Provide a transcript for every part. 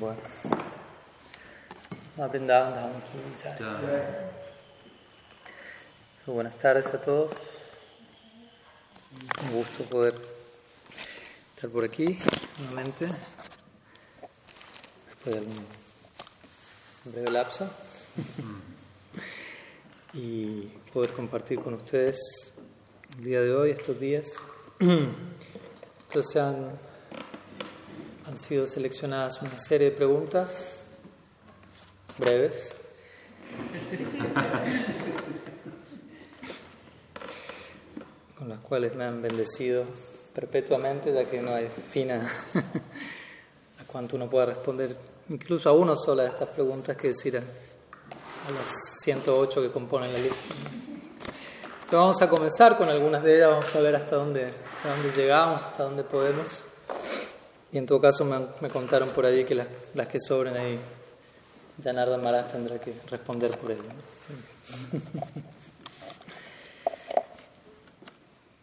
Bueno. So, buenas tardes a todos. Un gusto poder estar por aquí nuevamente. Después de algún breve lapso. y poder compartir con ustedes el día de hoy, estos días. Entonces han, sido seleccionadas una serie de preguntas breves. con las cuales me han bendecido perpetuamente, ya que no hay fin a, a cuánto uno pueda responder, incluso a uno sola de estas preguntas que decir a, a las 108 que componen la lista. Pero vamos a comenzar con algunas de ellas, vamos a ver hasta dónde, hasta dónde llegamos, hasta dónde podemos. Y en todo caso me, me contaron por ahí que las, que sobren ahí, Janarda Maras tendrá que responder por ello.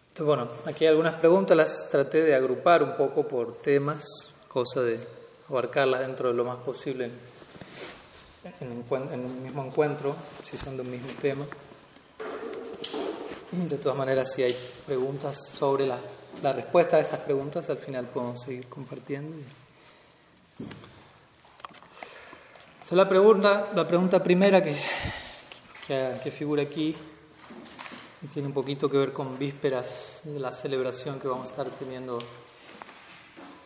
Entonces, bueno, aquí hay algunas preguntas, las traté de agrupar un poco por temas, cosa de abarcarlas dentro de lo más posible en, en, en un mismo encuentro, si son de un mismo tema. De todas maneras, si hay preguntas sobre la, la respuesta a estas preguntas, al final podemos seguir compartiendo. Entonces, la pregunta, la pregunta primera que, que, que figura aquí tiene un poquito que ver con vísperas de la celebración que vamos a estar teniendo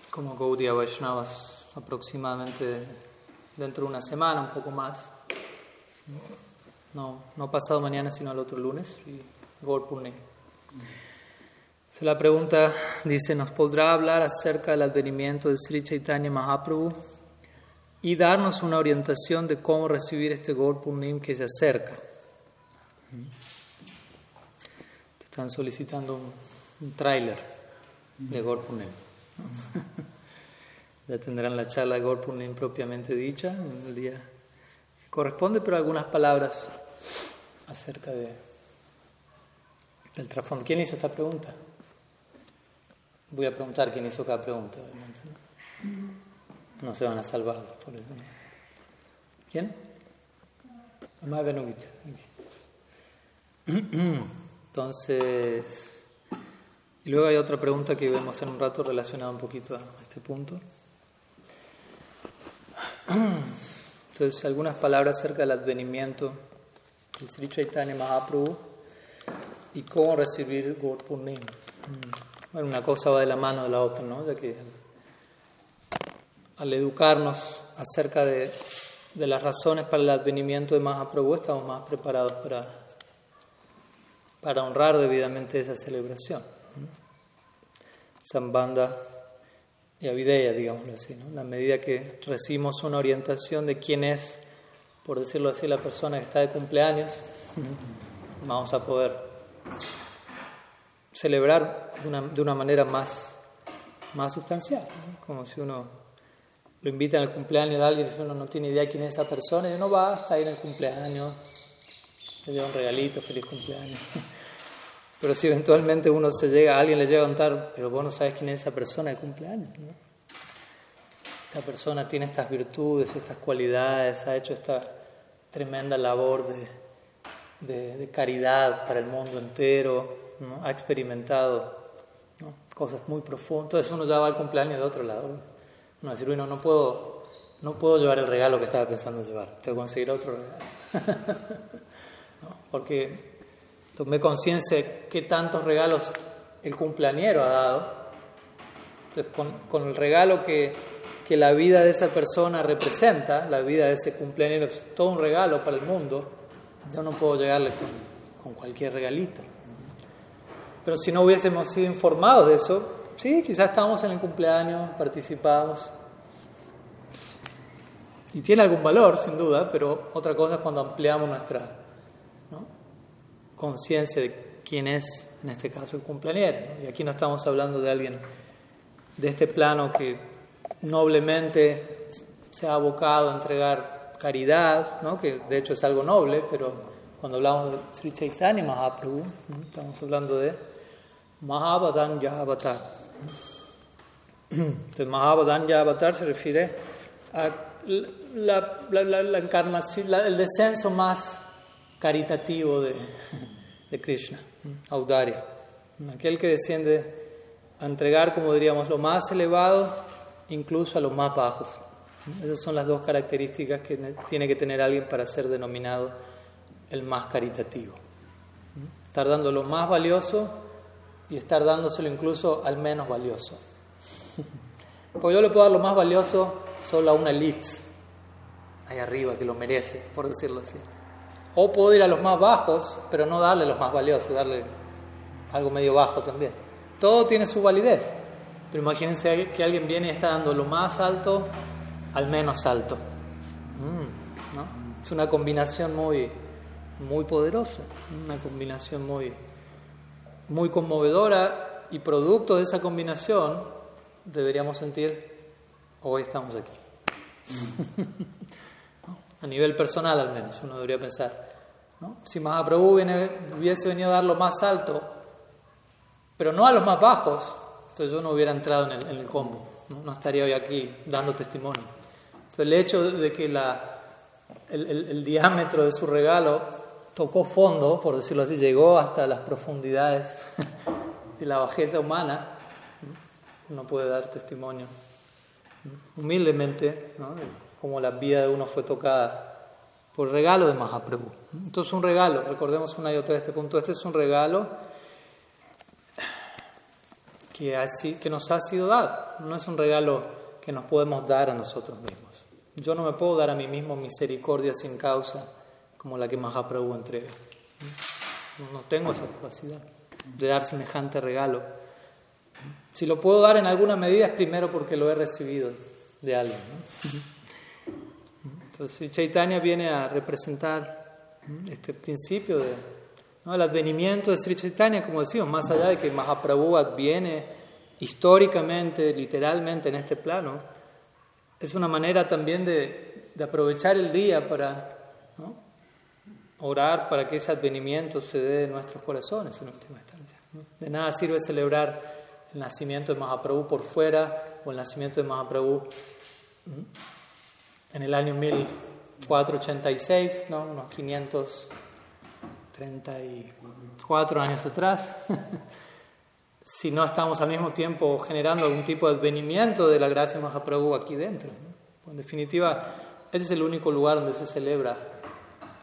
como Gaudiya Vaishnavas aproximadamente dentro de una semana, un poco más. No, no pasado mañana, sino al otro lunes, y Purnim. Entonces la pregunta dice, ¿nos podrá hablar acerca del advenimiento de Sri Chaitanya Mahaprabhu y darnos una orientación de cómo recibir este Gaur Purnim que se acerca? Están solicitando un, un tráiler de Purnim. ya tendrán la charla de Gaur Purnim propiamente dicha el día que corresponde, pero algunas palabras acerca de, del trasfondo. ¿Quién hizo esta pregunta? Voy a preguntar quién hizo cada pregunta, obviamente. No, se van a salvar por eso. ¿Quién? Entonces, y luego hay otra pregunta que vemos en un rato relacionada un poquito a este punto. Entonces, algunas palabras acerca del advenimiento del Sri Chaitanya Mahaprabhu y cómo recibir Gaur Purnim. Bueno, una cosa va de la mano de la otra, ¿no? Ya que al educarnos acerca de, de las razones para el advenimiento de Mahaprabhu, estamos más preparados para, para honrar debidamente esa celebración. Sambanda y Avideya, digámoslo así. ¿no? La medida que recibimos una orientación de quién es, por decirlo así, la persona que está de cumpleaños, vamos a poder celebrar de una, de una manera más, más sustancial. ¿no? Como si uno lo invita al cumpleaños de alguien y uno no tiene idea quién es esa persona, y no va, ahí en el cumpleaños, le lleva un regalito, feliz cumpleaños. Pero si eventualmente uno se llega, alguien le llega a contar, pero vos no sabes quién es esa persona de cumpleaños, ¿no? Esta persona tiene estas virtudes, estas cualidades, ha hecho esta tremenda labor de, de, de caridad para el mundo entero, ¿no? ha experimentado ¿no? cosas muy profundas. Entonces uno ya va al cumpleaños de otro lado. Uno a decir, bueno, no puedo, no puedo llevar el regalo que estaba pensando llevar, tengo que conseguir otro regalo. ¿No? Porque tomé conciencia de qué tantos regalos el cumpleañero ha dado. Con, el regalo que, que la vida de esa persona representa, la vida de ese cumpleañero es todo un regalo para el mundo, yo no puedo llegarle con, cualquier regalito. Pero si no hubiésemos sido informados de eso, sí, quizás estábamos en el cumpleaños, participamos. Y tiene algún valor, sin duda, pero otra cosa es cuando ampliamos nuestra. Conciencia de quién es, en este caso, el cumpleañero. ¿no? Y aquí no estamos hablando de alguien de este plano que noblemente se ha abocado a entregar caridad, ¿no? que de hecho es algo noble, pero cuando hablamos de Sri Chaitanya Mahaprabhu, estamos hablando de Mahabadanya Avatar. Entonces, Mahabadanya Avatar se refiere a la, la, encarnación, el descenso más caritativo de, de Krishna, Audaria. Aquel que desciende a entregar, como diríamos, lo más elevado, incluso a los más bajos. Esas son las dos características que tiene que tener alguien para ser denominado el más caritativo. Estar dando lo más valioso y estar dándoselo incluso al menos valioso. Porque yo le puedo dar lo más valioso solo a una elite, ahí arriba, que lo merece, por decirlo así. O puedo ir a los más bajos, pero no darle los más valiosos, darle algo medio bajo también. Todo tiene su validez. Pero imagínense que alguien viene y está dando lo más alto al menos alto. Mm, es una combinación muy, muy poderosa, una combinación muy, muy conmovedora y producto de esa combinación deberíamos sentir, hoy estamos aquí. A nivel personal al menos, uno debería pensar, ¿no? si Mahaprabhu viene, hubiese venido a dar lo más alto, pero no a los más bajos, entonces yo no hubiera entrado en el, combo, ¿no? estaría hoy aquí dando testimonio. Entonces el hecho de que la, el, diámetro de su regalo tocó fondo, por decirlo así, llegó hasta las profundidades de la bajeza humana, uno puede dar testimonio humildemente ¿no? De cómo la vida de uno fue tocada por el regalo de Mahaprabhu. Entonces un regalo, recordemos una y otra vez este punto, este es un regalo que, así, que nos ha sido dado. No es un regalo que nos podemos dar a nosotros mismos. Yo no me puedo dar a mí mismo misericordia sin causa como la que Mahaprabhu entrega. No tengo esa capacidad de dar semejante regalo. Si lo puedo dar en alguna medida es primero porque lo he recibido de alguien. Entonces Chaitanya viene a representar este principio de el advenimiento de Sri Chaitanya, como decimos, más allá de que Mahaprabhu adviene históricamente, literalmente en este plano, es una manera también de, aprovechar el día para orar para que ese advenimiento se dé en nuestros corazones en última instancia. De nada sirve celebrar el nacimiento de Mahaprabhu por fuera o el nacimiento de Mahaprabhu en el año 1486, ¿no? unos 500 34 años atrás, si no estamos al mismo tiempo generando algún tipo de advenimiento de la gracia Mahaprabhu aquí dentro. En definitiva, ese es el único lugar donde se celebra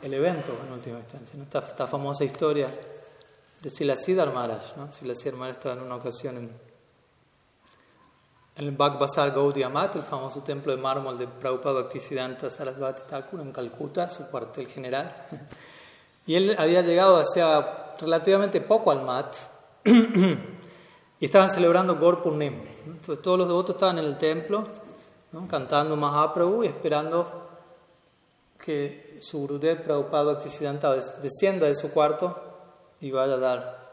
el evento en última instancia. Esta, famosa historia de Siddhar Maharaj. ¿no? Siddhar Maharaj estaba en una ocasión en, el Bhagbasar Gaudiya Mat, el famoso templo de mármol de Prabhupada Bhaktisiddhanta Sarasvati Thakur en Calcuta, su cuartel general. Y él había llegado hacía relativamente poco al Mat y estaban celebrando Gaur Entonces todos los devotos estaban en el templo cantando Mahaprabhu y esperando que su Gurudev Prabhupada Bhaktisiddhanta descienda de su cuarto y vaya a dar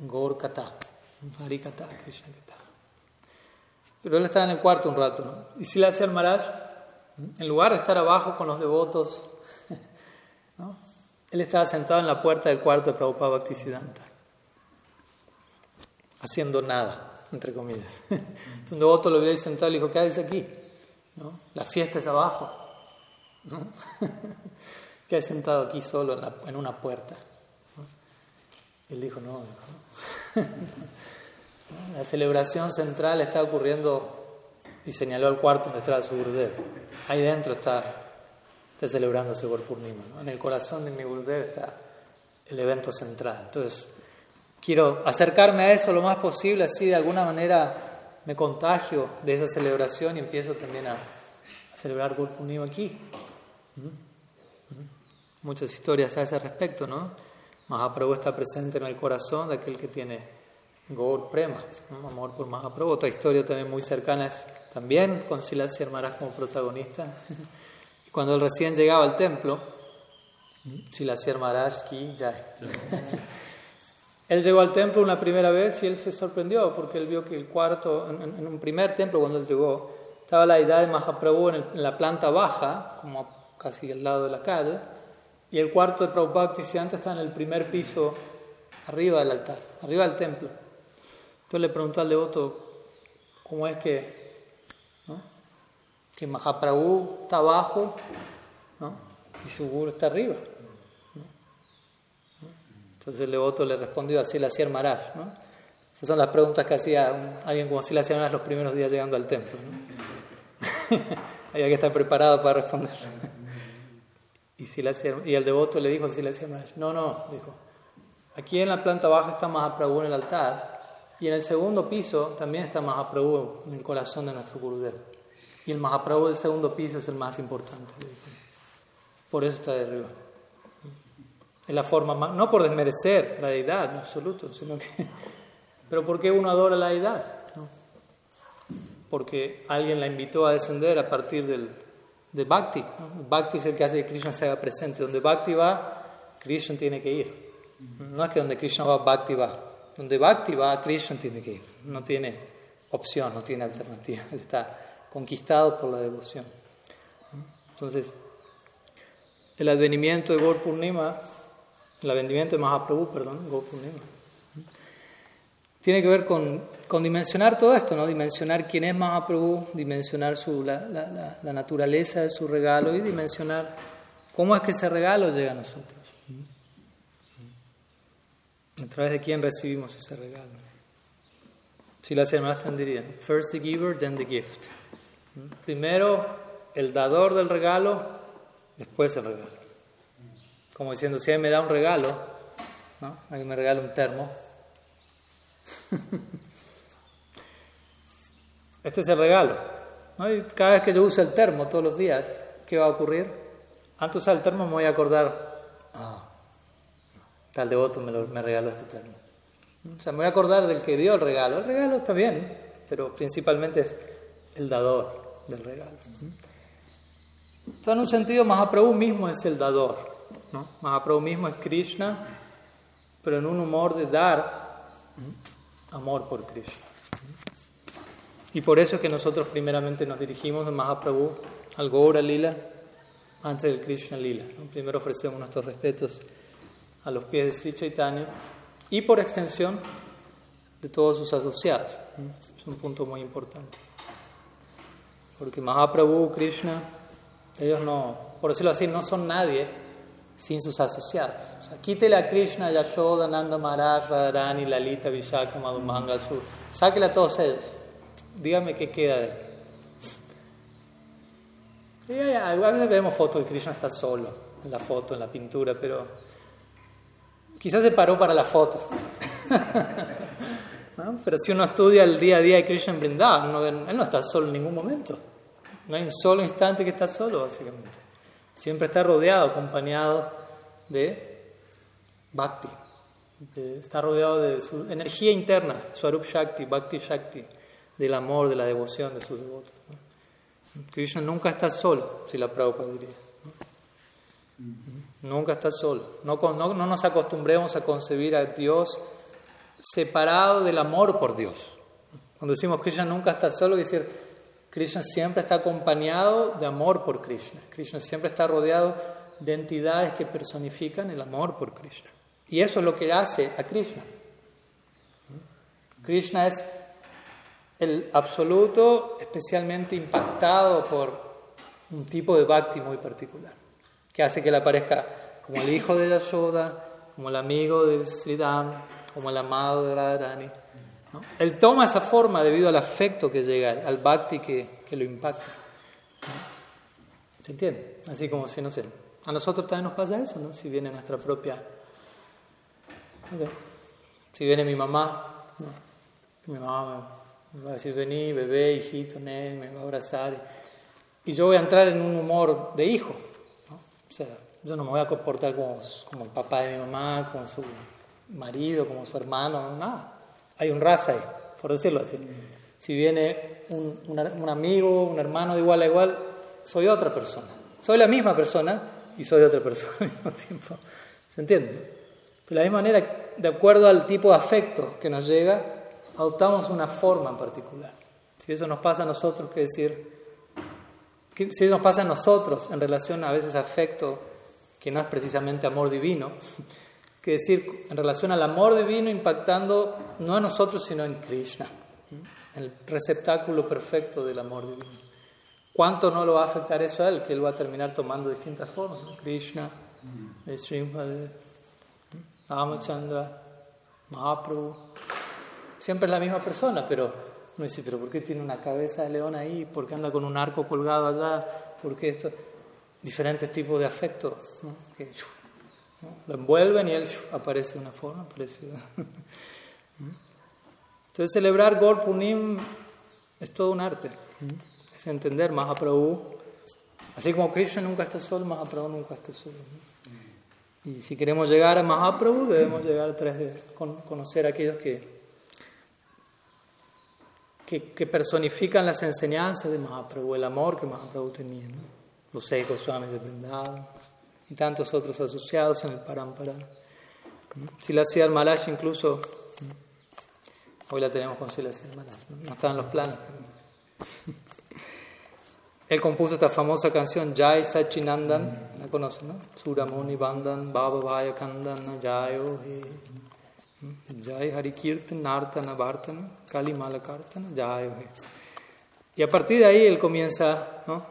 Gaur Kata, Krishna. Pero él estaba en el cuarto un rato, ¿no? Y si le hacía el Maharaj, en lugar de estar abajo con los devotos, él estaba sentado en la puerta del cuarto de Prabhupada Bhaktisiddhanta, haciendo nada, entre comillas. Un devoto lo vio ahí sentado y le dijo, ¿qué haces aquí? ¿No? La fiesta es abajo. ¿No? ¿Qué haces sentado aquí solo en, una puerta? Él dijo, no, no. La celebración central está ocurriendo y señaló al cuarto donde estaba su Gurudev. Ahí dentro está está celebrando ese Purnima. En el corazón de mi Gurudev está el evento central. Entonces, quiero acercarme a eso lo más posible, así de alguna manera me contagio de esa celebración y empiezo también a, celebrar Purnima aquí. Muchas historias a ese respecto, ¿no? Mahaprabhu está presente en el corazón de aquel que tiene Gaur Prema, amor por Mahaprabhu. Otra historia también muy cercana es también con Silas Maharaj como protagonista. Cuando él recién llegaba al templo, si la Maharaj ki ya. él llegó al templo una primera vez y él se sorprendió porque él vio que el cuarto, en, un primer templo cuando él llegó, estaba la idea de Mahaprabhu en, la planta baja, como casi al lado de la calle, Y el cuarto de Prabhupada Bhaktisiddhanta está en el primer piso, arriba del altar, arriba del templo. Le preguntó al devoto, ¿cómo es que, que Mahaprabhu está abajo y su guru está arriba? Entonces el devoto le respondió así, le hacía Maharaj. Esas son las preguntas que hacía alguien como si hacían los primeros días llegando al templo. Había que estar preparado para responder. Y, si y el devoto le dijo, si le hacía no, no, dijo, aquí en la planta baja está Mahaprabhu en el altar y en el segundo piso también está Mahaprabhu en el corazón de nuestro Gurudev. Y el Mahaprabhu del segundo piso es el más importante. Por eso está de arriba. Es la forma más, no por desmerecer la deidad en absoluto, sino que pero ¿por qué uno adora la deidad? Porque alguien la invitó a descender a partir del, de Bhakti. Bhakti es el que hace que Krishna se haga presente. Donde Bhakti va, Krishna tiene que ir. No es que donde Krishna va, Bhakti va. Donde Bhakti va, Krishna tiene que ir. No tiene opción, no tiene alternativa. Él está conquistado por la devoción. Entonces, el advenimiento de Gaur el advenimiento de Mahaprabhu, perdón, Gaur tiene que ver con, con, dimensionar todo esto, ¿no? Dimensionar quién es Mahaprabhu, dimensionar su, la, la, naturaleza de su regalo y dimensionar cómo es que ese regalo llega a nosotros. A través de quién recibimos ese regalo. Si las hermanas dirían, first the giver, then the gift. Primero el dador del regalo, después el regalo. Como diciendo, si alguien me da un regalo, alguien me regala un termo, Este es el regalo. cada vez que yo use el termo todos los días, ¿qué va a ocurrir? Antes de usar el termo me voy a acordar, tal devoto me, me regaló este termo. O sea, me voy a acordar del que dio el regalo. El regalo está bien, pero principalmente es el dador del regalo. Entonces, en un sentido, Mahaprabhu mismo es el dador. ¿no? Mahaprabhu mismo es Krishna, pero en un humor de dar amor por Krishna. Y por eso es que nosotros primeramente nos dirigimos a Mahaprabhu, al Gaura Lila, antes del Krishna Lila. Primero ofrecemos nuestros respetos a los pies de Sri Chaitanya y por extensión de todos sus asociados. Es un punto muy importante. Porque Mahaprabhu, Krishna, ellos no, por decirlo así, no son nadie sin sus asociados. O sea, quítele a Krishna, Yashoda, Nanda Maharaj, Radharani, Lalita, Vishaka, Madhumanga, Sur. Sáquele a todos ellos. Dígame qué queda de él. a veces vemos fotos de Krishna está solo, en la foto, en la pintura, pero quizás se paró para la foto. Pero si uno estudia el día a día de Krishna en Vrindavan, él no está solo en ningún momento. No hay un solo instante que está solo, básicamente. Siempre está rodeado, acompañado de bhakti. está rodeado de su energía interna, Swarup Shakti, Bhakti Shakti, del amor, de la devoción de sus devotos. Krishna nunca está solo, si la Prabhupada diría. Nunca está solo. No, no, no, nos acostumbremos a concebir a Dios separado del amor por Dios. Cuando decimos Krishna nunca está solo, quiere decir Krishna siempre está acompañado de amor por Krishna. Krishna siempre está rodeado de entidades que personifican el amor por Krishna. Y eso es lo que hace a Krishna. Krishna es el absoluto, especialmente impactado por un tipo de bhakti muy particular, que hace que él aparezca como el hijo de Yashoda, como el amigo de Sridham, como el amado de Radharani. Él toma esa forma debido al afecto que llega, al bhakti que, que lo impacta. ¿Se entiende? Así como si, no sé, a nosotros también nos pasa eso, ¿no? Si viene nuestra propia... Si viene mi mamá, mi mamá me va a decir, vení, bebé, hijito, nen, me va a abrazar. Y yo voy a entrar en un humor de hijo. O sea, yo no me voy a comportar como, como el papá de mi mamá, como su marido, como su hermano, nada hay un raza ahí, por decirlo así. Si viene un, un, amigo, un hermano de igual a igual, soy otra persona. Soy la misma persona y soy otra persona al mismo tiempo. ¿Se entiende? De la misma manera, de acuerdo al tipo de afecto que nos llega, adoptamos una forma en particular. Si eso nos pasa a nosotros, ¿qué decir? Si nos pasa a nosotros en relación a veces a afecto que no es precisamente amor divino, que decir en relación al amor divino impactando no en nosotros, sino en Krishna, el receptáculo perfecto del amor divino. ¿Cuánto no lo va a afectar eso a él? Que él va a terminar tomando distintas formas. Krishna, Srimad, Ramachandra, Mahaprabhu. Siempre es la misma persona, pero uno dice, pero ¿por qué tiene una cabeza de león ahí? ¿Por qué anda con un arco colgado allá? ¿Por qué esto? Diferentes tipos de afectos. Que, lo envuelven y él aparece de una forma parecida. Entonces celebrar Gor Punim es todo un arte. Es entender Mahaprabhu. Así como Krishna nunca está solo, Mahaprabhu nunca está solo. Y si queremos llegar a Mahaprabhu, debemos llegar a través de conocer a aquellos que, que, personifican las enseñanzas de Mahaprabhu, el amor que Mahaprabhu tenía. Los seis Goswamis de Vrindavan y tantos otros asociados en el Parampara. Si la hacía Malash incluso, hoy la tenemos con Silasya Malash, no, no en los planes. Él compuso esta famosa canción Jai Sachinandan, la conocen, ¿no? Suramuni Bandan, Baba Vaya Kandan, Jayo He. Jai Harikirtan, Nartana, Bhartana, Kali Malakartana, He. Y a partir de ahí él comienza ¿no?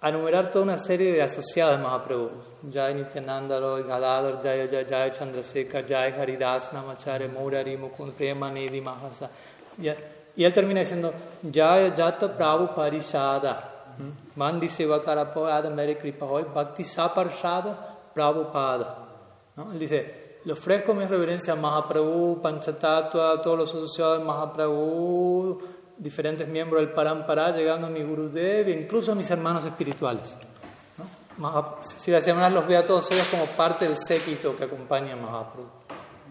a enumerar toda una serie de asociados de Mahaprabhu. Jai Nityananda Roy, Gadadhar, Jai Jai Jai Chandrasekhar, Jai Haridas Namacharya, Murari, Mukund, Prema, Nidhi, Mahasa. Y él termina diciendo Jaya Jata Prabhu Parishada. Mandi Sevakara Pada Mere Kripa Hoy, Bhakti Saparshada Prabhupada. ¿no? Él dice, le ofrezco mis reverencias a Mahaprabhu, Panchatattva, a todos los asociados de Mahaprabhu, diferentes miembros del Parampara, llegando a mi Gurudev e incluso a mis hermanos espirituales. ¿no? Si las semanas los ve a todos ellos como parte del séquito que acompaña a Mahaprabhu.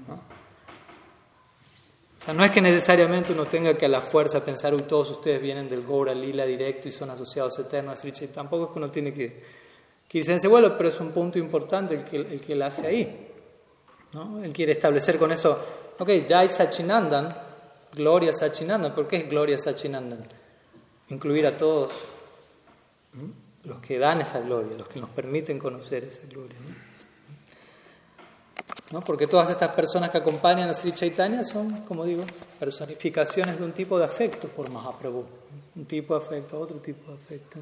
¿no? O sea, no es que necesariamente uno tenga que a la fuerza pensar, uy, todos ustedes vienen del Gora Lila directo y son asociados eternos a Tampoco es que uno tiene que, que irse en ese vuelo, pero es un punto importante el que, el que él hace ahí. ¿No? Él quiere establecer con eso, ok, Jai Sachinandan, Gloria Sachinandan. ¿Por qué es Gloria Sachinandan? Incluir a todos los que dan esa gloria, los que nos permiten conocer esa gloria. ¿no? Porque todas estas personas que acompañan a Sri Chaitanya son, como digo, personificaciones de un tipo de afecto por Mahaprabhu. Un tipo de afecto, otro tipo de afecto.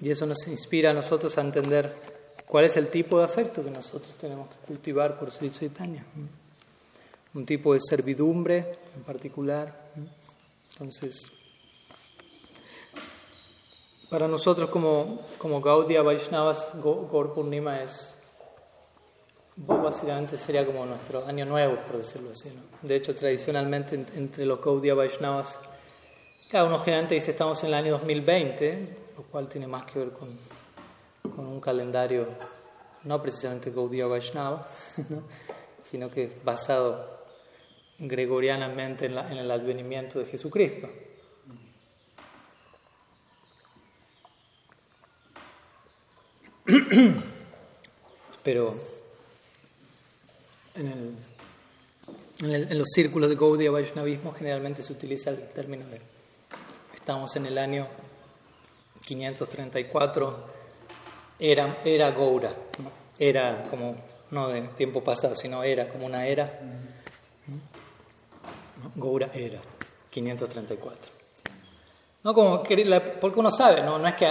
Y eso nos inspira a nosotros a entender cuál es el tipo de afecto que nosotros tenemos que cultivar por Sri Chaitanya un tipo de servidumbre en particular. Entonces, para nosotros como, como Gaudiya Vaishnavas, Gaur Purnima es, básicamente sería como nuestro año nuevo, por decirlo así. De hecho, tradicionalmente entre los Gaudiya Vaishnavas, cada uno generalmente dice estamos en el año 2020, lo cual tiene más que ver con, con un calendario no precisamente Gaudiya Vaishnava, sino que basado gregorianamente en, el advenimiento de Jesucristo. Pero en, en, los círculos de Gaudiya Vaishnavismo generalmente se utiliza el término de estamos en el año 534, era, era Goura, era como, no de tiempo pasado, sino era como una era. Goura era, 534. No como porque uno sabe, ¿no? no es que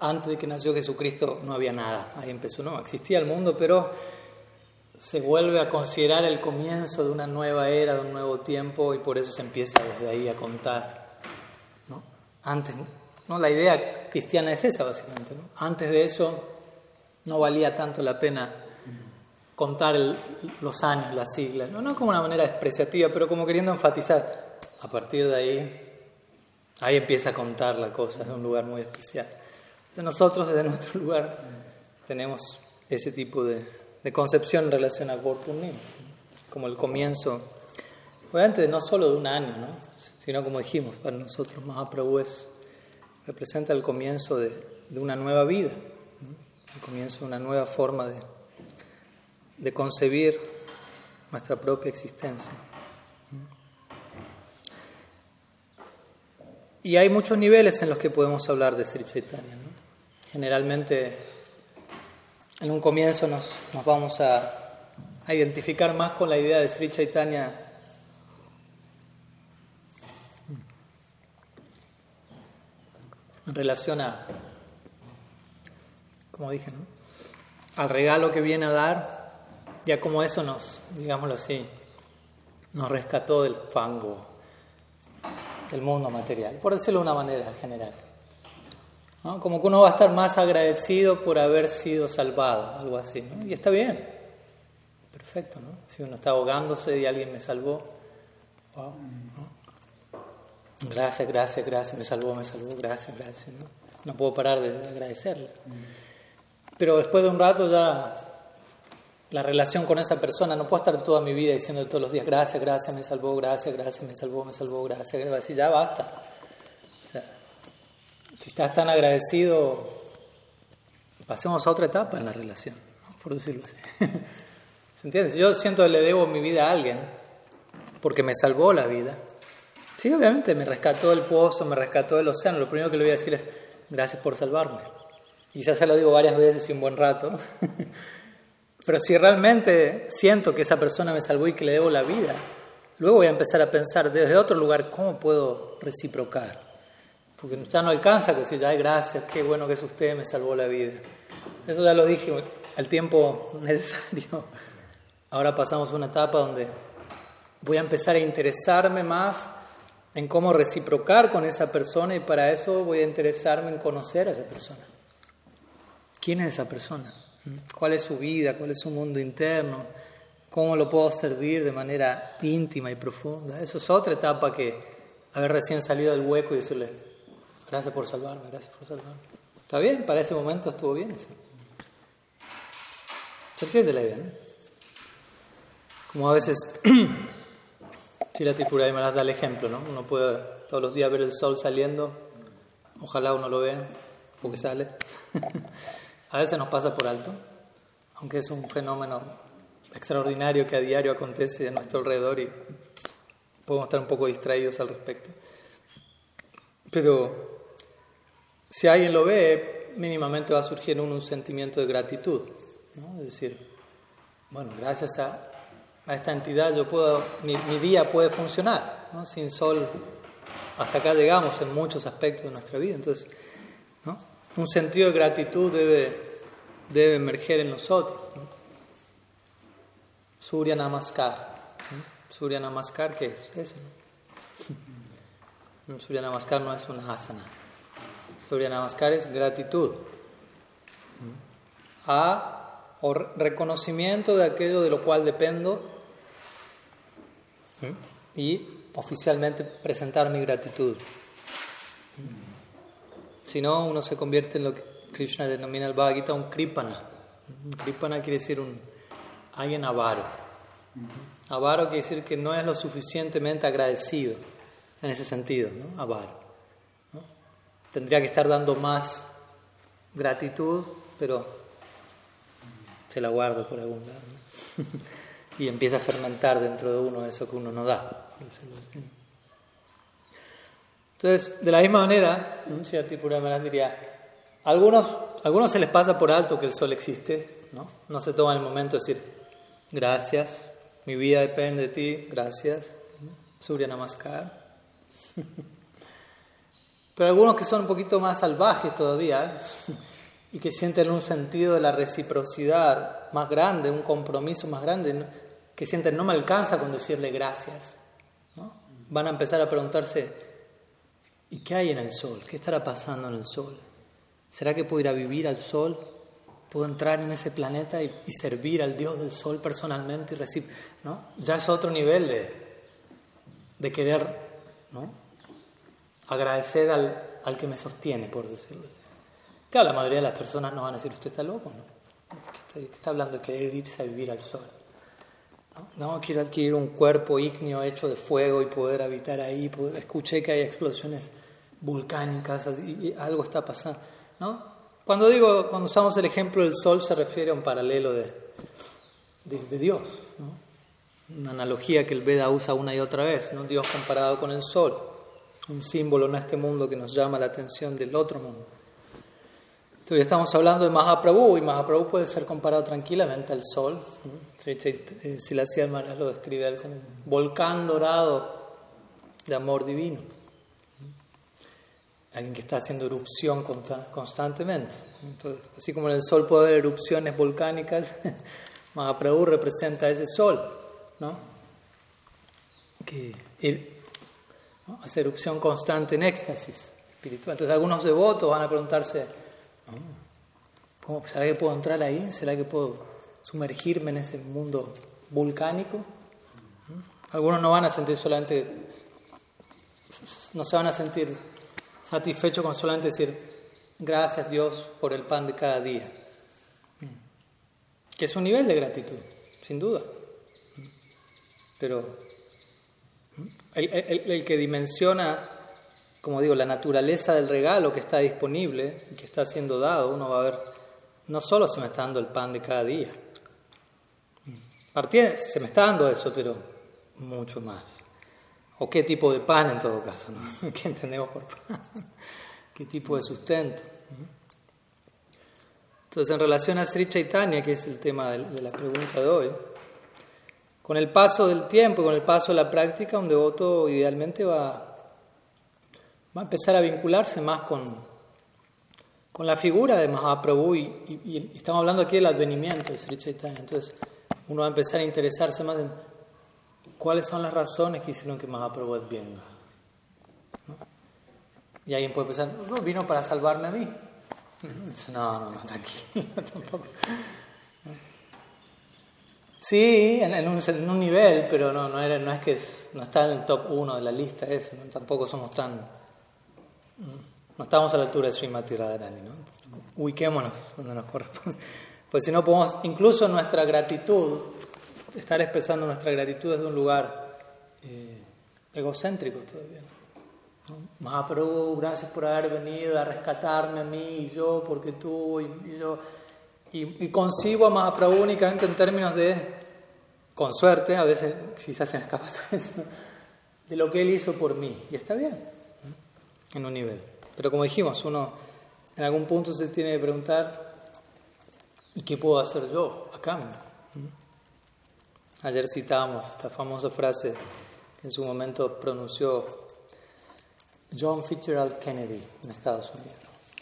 antes de que nació Jesucristo no había nada, ahí empezó, no, existía el mundo, pero se vuelve a considerar el comienzo de una nueva era, de un nuevo tiempo, y por eso se empieza desde ahí a contar. ¿no? Antes, ¿no? la idea cristiana es esa, básicamente. Antes de eso no valía tanto la pena contar los años, las siglas, ¿no? no como una manera despreciativa, pero como queriendo enfatizar. A partir de ahí, ahí empieza a contar la cosa de un lugar muy especial. Nosotros desde nuestro lugar tenemos ese tipo de, concepción en relación a Gorpunim, como el comienzo, obviamente no solo de un año, ¿no? sino como dijimos, para nosotros Mahaprabhu es, representa el comienzo de, de una nueva vida, el comienzo de una nueva forma de de concebir nuestra propia existencia. Y hay muchos niveles en los que podemos hablar de Sri Chaitanya. Generalmente en un comienzo nos, nos vamos a, a, identificar más con la idea de Sri Chaitanya en relación a, como dije, al regalo que viene a dar, ya como eso nos, digámoslo así, nos rescató del fango del mundo material, por decirlo de una manera general. Como que uno va a estar más agradecido por haber sido salvado, algo así. Y está bien, perfecto. ¿no? Si uno está ahogándose y alguien me salvó. Gracias, gracias, gracias, me salvó, me salvó, gracias, gracias. No, no puedo parar de agradecerle. Pero después de un rato ya la relación con esa persona, no puedo estar toda mi vida diciendo todos los días, gracias, gracias, me salvó, gracias, gracias, me salvó, me salvó, gracias, gracias, ya basta. Si estás tan agradecido, pasemos a otra etapa en la relación, por decirlo así. ¿Se entiende? Si yo siento que le debo mi vida a alguien, porque me salvó la vida, sí, obviamente me rescató del pozo, me rescató del océano, lo primero que le voy a decir es, gracias por salvarme. Quizás se lo digo varias veces y un buen rato. Pero si realmente siento que esa persona me salvó y que le debo la vida, luego voy a empezar a pensar desde otro lugar cómo puedo reciprocar. Porque ya no alcanza con decir, ay, gracias, qué bueno que es usted, me salvó la vida. Eso ya lo dije al tiempo necesario. Ahora pasamos a una etapa donde voy a empezar a interesarme más en cómo reciprocar con esa persona y para eso voy a interesarme en conocer a esa persona. ¿Quién es esa persona? cuál es su vida, cuál es su mundo interno, cómo lo puedo servir de manera íntima y profunda. Eso es otra etapa que haber recién salido del hueco y decirle, gracias por salvarme, gracias por salvarme. ¿Está bien? Para ese momento estuvo bien eso. ¿Se entiende la idea? Como a veces, si la tripura me da el ejemplo, ¿no? Uno puede todos los días ver el sol saliendo, ojalá uno lo vea, porque sale. A veces nos pasa por alto, aunque es un fenómeno extraordinario que a diario acontece a nuestro alrededor y podemos estar un poco distraídos al respecto. Pero si alguien lo ve, mínimamente va a surgir un sentimiento de gratitud. ¿no? Es decir, bueno, gracias a, a esta entidad yo puedo, mi, mi día puede funcionar. ¿no? Sin sol, hasta acá llegamos en muchos aspectos de nuestra vida. Entonces, ¿no? un sentido de gratitud debe, debe emerger en nosotros. Surya Namaskar. Surya Namaskar, ¿qué es? Eso. Surya Namaskar no es una asana. Surya Namaskar es gratitud. A o reconocimiento de aquello de lo cual dependo y oficialmente presentar mi gratitud. Si no, uno se convierte en lo que Krishna denomina el Bhagavad Gita un kripana. Kripana quiere decir un, alguien avaro. Avaro quiere decir que no es lo suficientemente agradecido en ese sentido, ¿no? Avaro. Tendría que estar dando más gratitud, pero se la guardo por algún lado. y empieza a fermentar dentro de uno eso que uno no da. Entonces, de la misma manera, Pura diría, algunos, algunos se les pasa por alto que el sol existe, ¿no? No se toman el momento de decir, gracias, mi vida depende de ti, gracias, Surya Namaskar. Pero algunos que son un poquito más salvajes todavía y que sienten un sentido de la reciprocidad más grande, un compromiso más grande, que sienten no me alcanza con decirle gracias, van a empezar a preguntarse, ¿Y qué hay en el sol? ¿Qué estará pasando en el sol? ¿Será que puedo ir a vivir al sol? ¿Puedo entrar en ese planeta y, servir al Dios del sol personalmente y recibir? ¿no? Ya es otro nivel de, de querer ¿no? agradecer al, al, que me sostiene, por decirlo así. Claro, la mayoría de las personas no van a decir, usted está loco, ¿no? ¿Qué está hablando de querer irse a vivir al sol? No, quiero adquirir un cuerpo ígneo hecho de fuego y poder habitar ahí. Escuché que hay explosiones volcánicas y algo está pasando. ¿no? Cuando digo, cuando usamos el ejemplo del sol, se refiere a un paralelo de, de, Dios. Una analogía que el Veda usa una y otra vez. ¿no? Dios comparado con el sol. Un símbolo en este mundo que nos llama la atención del otro mundo. Entonces estamos hablando de Mahaprabhu y Mahaprabhu puede ser comparado tranquilamente al sol. Si la hacía lo describe como un volcán dorado de amor divino. Alguien que está haciendo erupción constantemente. Así como en el sol puede haber erupciones volcánicas, Mahaprabhu representa ese sol, ¿no? que hace erupción constante en éxtasis espiritual. Entonces algunos devotos van a preguntarse, ¿Cómo, ¿Será que puedo entrar ahí? ¿Será que puedo sumergirme en ese mundo volcánico? Algunos no van a sentir solamente, no se van a sentir satisfechos con solamente decir, gracias Dios por el pan de cada día. Que es un nivel de gratitud, sin duda. Pero el, que dimensiona, como digo, la naturaleza del regalo que está disponible, que está siendo dado, uno va a ver no solo se me está dando el pan de cada día, se me está dando eso, pero mucho más. ¿O qué tipo de pan en todo caso? ¿no? ¿Qué entendemos por pan? ¿Qué tipo de sustento? Entonces, en relación a Sri Chaitanya, que es el tema de la pregunta de hoy, con el paso del tiempo, con el paso de la práctica, un devoto idealmente va, va a empezar a vincularse más con, con la figura de Mahaprabhu y, estamos hablando aquí del advenimiento de Sri Chaitanya. Entonces uno va a empezar a interesarse más en cuáles son las razones que hicieron que Mahaprabhu venga. Y alguien puede pensar, no, vino para salvarme a mí. No, no, no, tranquilo, tampoco. Sí, en, un, nivel, pero no, no, era, no es que no está en el top uno de la lista eso, tampoco somos tan no estamos a la altura de Srimati Radharani, ¿no? Ubiquémonos donde nos corresponde. Pues si no podemos, incluso nuestra gratitud, estar expresando nuestra gratitud desde un lugar eh, egocéntrico todavía. ¿no? Mahaprabhu, gracias por haber venido a rescatarme a mí y yo, porque tú y, yo. Y, concibo a Mahaprabhu únicamente en términos de, con suerte, a veces quizás se me escapa de lo que él hizo por mí. Y está bien, en un nivel. Pero como dijimos, uno en algún punto se tiene que preguntar, ¿y qué puedo hacer yo a cambio? Ayer citábamos esta famosa frase que en su momento pronunció John Fitzgerald Kennedy en Estados Unidos.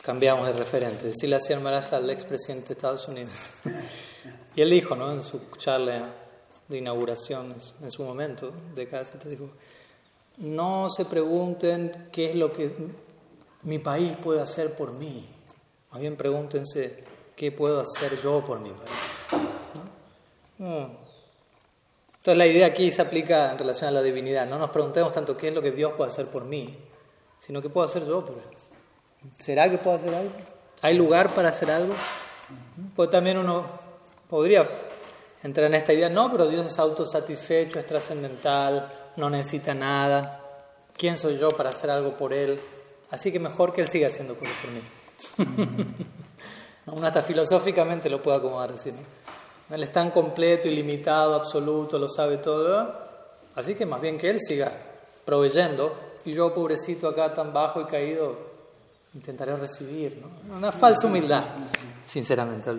Cambiamos de referente, decirle así al expresidente de Estados Unidos. y él dijo, ¿no? en su charla de inauguración en su momento de casa, dijo, no se pregunten qué es lo que mi país puede hacer por mí. Más bien pregúntense, ¿qué puedo hacer yo por mi país? Entonces la idea aquí se aplica en relación a la divinidad. No nos preguntemos tanto qué es lo que Dios puede hacer por mí, sino qué puedo hacer yo por Él. ¿Será que puedo hacer algo? ¿Hay lugar para hacer algo? Pues también uno podría entrar en esta idea, no, pero Dios es autosatisfecho, es trascendental, no necesita nada. ¿Quién soy yo para hacer algo por Él? Así que mejor que Él siga haciendo cosas por mí. Uno hasta filosóficamente lo puede acomodar así, ¿no? Él es tan completo, ilimitado, absoluto, lo sabe todo. Así que más bien que Él siga proveyendo y yo, pobrecito acá tan bajo y caído, intentaré recibir, ¿no? Una falsa humildad, sinceramente.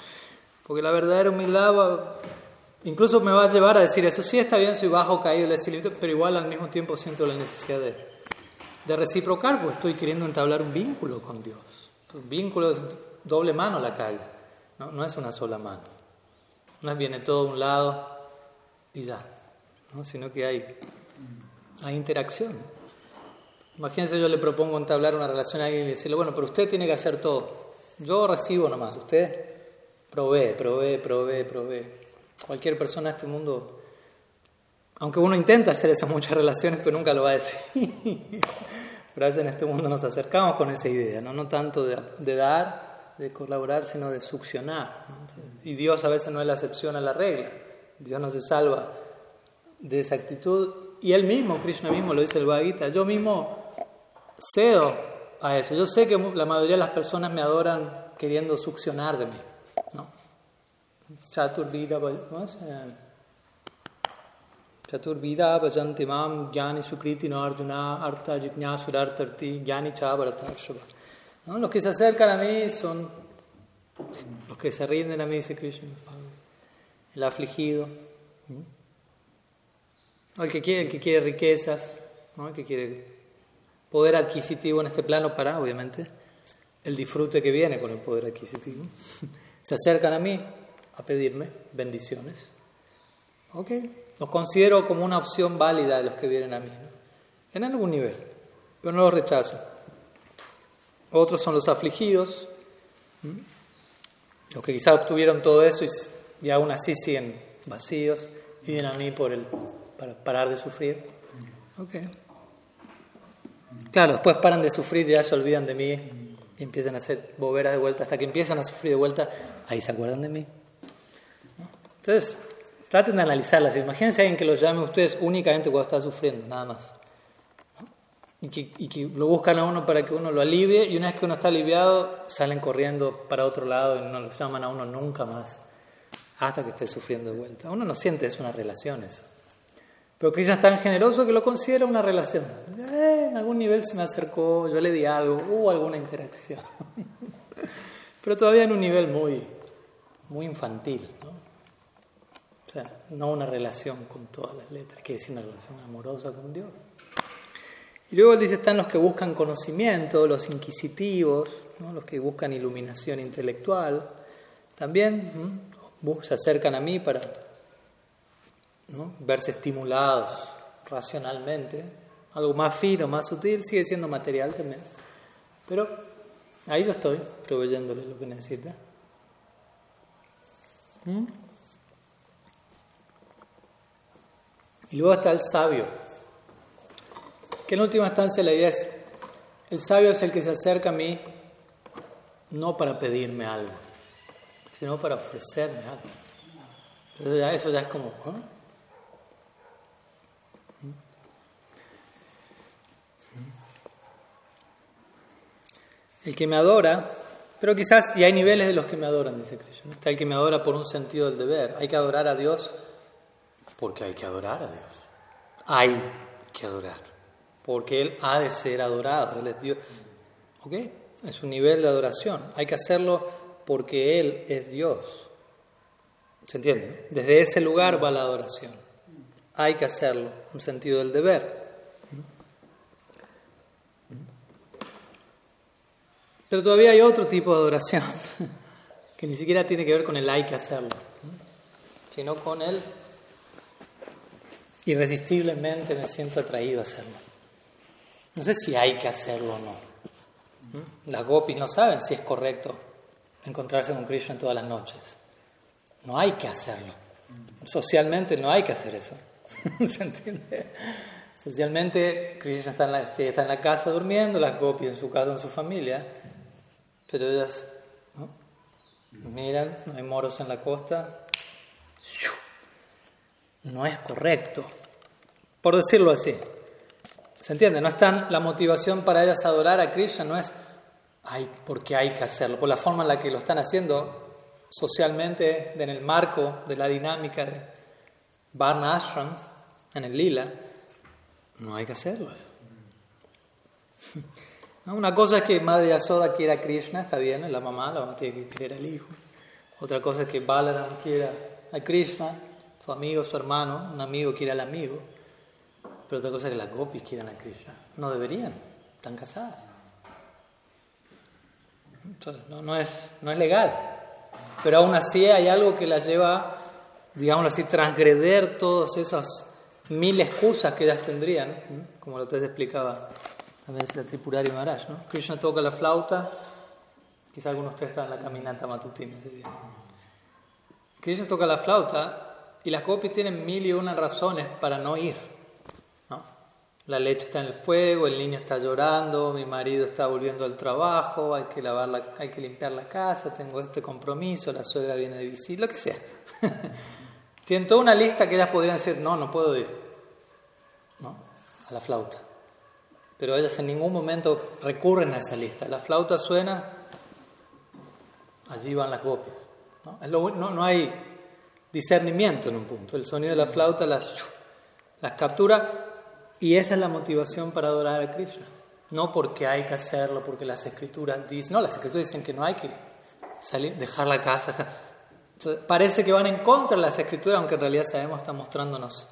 Porque la verdadera humildad incluso me va a llevar a decir eso, sí está bien, soy bajo, caído, pero igual al mismo tiempo siento la necesidad de reciprocar, pues estoy queriendo entablar un vínculo con Dios. Un vínculo es doble mano la calle, ¿no? no es una sola mano. No es viene todo a un lado y ya, ¿no? sino que hay, hay interacción. Imagínense, yo le propongo entablar una relación a alguien y decirle, bueno, pero usted tiene que hacer todo. Yo recibo nomás, usted provee, provee, provee, provee. Cualquier persona en este mundo, aunque uno intenta hacer eso en muchas relaciones, pero nunca lo va a decir. Pero a veces en este mundo nos acercamos con esa idea, no, no tanto de, dar, de colaborar, sino de succionar. Y Dios a veces no es la excepción a la regla. Dios no se salva de esa actitud. Y Él mismo, Krishna mismo, lo dice el Bhagavad yo mismo cedo a eso. Yo sé que la mayoría de las personas me adoran queriendo succionar de mí. ¿no? Chaturvida, ¿cómo es? चतुर्विदा भजन्ति माम ज्ञानी सुकृति नो अर्जुना अर्थ जिज्ञासुरार्थी ज्ञानी चा भरतार्षभ Los que se acercan a mí son los que se rinden a mí, dice Krishna. El afligido. El que quiere, el que quiere riquezas, el que quiere poder adquisitivo en este plano para, obviamente, el disfrute que viene con el poder adquisitivo. Se acercan a mí a pedirme bendiciones. ¿Ok? Los considero como una opción válida de los que vienen a mí, en algún nivel, pero no los rechazo. Otros son los afligidos, los que quizás obtuvieron todo eso y, aún así siguen vacíos, vienen a mí por el, para parar de sufrir. Okay. Claro, después paran de sufrir y ya se olvidan de mí y empiezan a hacer boberas de vuelta. Hasta que empiezan a sufrir de vuelta, ahí se acuerdan de mí. Entonces, traten de analizarlas. Imagínense a alguien que lo llame a ustedes únicamente cuando está sufriendo, nada más. Y que, lo buscan a uno para que uno lo alivie y una vez que uno está aliviado salen corriendo para otro lado y no lo llaman a uno nunca más hasta que esté sufriendo de vuelta. Uno no siente es una relación eso. Pero Krishna es tan generoso que lo considera una relación. Eh, en algún nivel se me acercó, yo le di algo, hubo alguna interacción. Pero todavía en un nivel muy, muy infantil. ¿No? O sea, no una relación con todas las letras, que decir una relación amorosa con Dios. Y luego él dice, están los que buscan conocimiento, los inquisitivos, los que buscan iluminación intelectual. También se acercan a mí para verse estimulados racionalmente, algo más fino, más sutil, sigue siendo material también. Pero ahí yo estoy, proveyéndole lo que necesita. Y luego está el sabio, que en última instancia la idea es, el sabio es el que se acerca a mí no para pedirme algo, sino para ofrecerme algo. Entonces ya, eso ya es como... El que me adora, pero quizás, y hay niveles de los que me adoran, dice Krishna. Está el que me adora por un sentido del deber. Hay que adorar a Dios porque hay que adorar a Dios. Hay que adorar. Porque Él ha de ser adorado. Él es Dios. ¿Ok? Es un nivel de adoración. Hay que hacerlo porque Él es Dios. ¿Se entiende? Desde ese lugar va la adoración. Hay que hacerlo, un sentido del deber. Pero todavía hay otro tipo de adoración, que ni siquiera tiene que ver con el hay que hacerlo, sino con el irresistiblemente me siento atraído a hacerlo. No sé si hay que hacerlo o no. Las gopis no saben si es correcto encontrarse con Krishna todas las noches. No hay que hacerlo. Socialmente no hay que hacer eso. ¿Se entiende? Socialmente Krishna está en, la, casa durmiendo, las gopis en su casa, en su familia, pero ellas miran, no hay moros en la costa, no es correcto, por decirlo así. ¿Se entiende? No es tan la motivación para ellas adorar a Krishna, no es hay, porque hay que hacerlo, por la forma en la que lo están haciendo socialmente en el marco de la dinámica de Varna Ashram, en el lila, no hay que hacerlo. Una cosa es que Madre Yasoda quiera a Krishna, está bien, la mamá, la mamá tiene que querer al hijo. Otra cosa es que Balaram quiera a Krishna, su amigo, su hermano, un amigo quiere al amigo. Pero otra cosa es que las gopis quieran a Krishna. No deberían, están casadas. Entonces, no, es, no es legal. Pero aún así hay algo que las lleva, digámoslo así, transgreder todas esas mil excusas que ellas tendrían, como lo te explicaba también la Tripurari Maharaj, ¿no? Krishna toca la flauta, quizá algunos de ustedes están en la caminata matutina. Krishna toca la flauta y las copias tienen mil y una razones para no ir. La leche está en el fuego, el niño está llorando, mi marido está volviendo al trabajo, hay que, lavar la, hay que limpiar la casa, tengo este compromiso, la suegra viene de visita, lo que sea. Tienen toda una lista que ellas podrían decir, no, no puedo ir ¿no? a la flauta pero ellas en ningún momento recurren a esa lista. La flauta suena, allí van las copias. no, hay discernimiento en un punto. El sonido de la flauta las, las captura y esa es la motivación para adorar a Krishna. no porque hay que hacerlo, porque las escrituras dicen, no, las escrituras dicen que no hay que salir, dejar la casa. parece que van en contra de las escrituras, aunque en realidad sabemos, está mostrándonos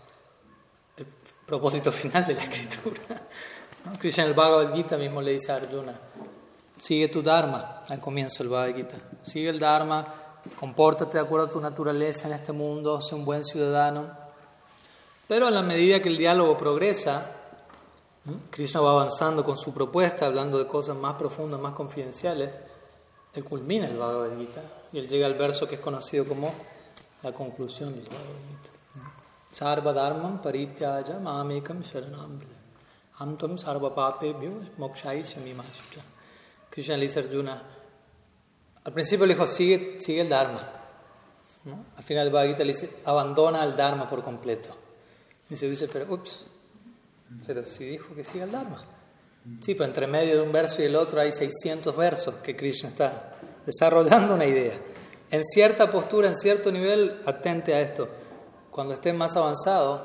el propósito final de la escritura. ¿No? Krishna el Bhagavad Gita mismo le dice a Arjuna, sigue tu Dharma, al comienzo del Bhagavad Gita, sigue el Dharma, compórtate de acuerdo a tu naturaleza en este mundo, sé un buen ciudadano. Pero a la medida que el diálogo progresa, Krishna va avanzando con su propuesta, hablando de cosas más profundas, más confidenciales, él culmina el Bhagavad Gita y él llega al verso que es conocido como la conclusión del Bhagavad Gita. Sarva dharmam parityaya mamekam sharanam antam sarva mokshai shamimascha. Krishna le dice Arjuna, al principio le dijo, sigue, sigue el Dharma. Al final del Bhagavad Gita le dice, abandona el Dharma por completo. Y se dice, pero ups, pero si dijo que siga el Dharma. Sí, pero entre medio de un verso y el otro hay 600 versos que Krishna está desarrollando una idea. En cierta postura, en cierto nivel, atente a esto. Cuando estés más avanzado,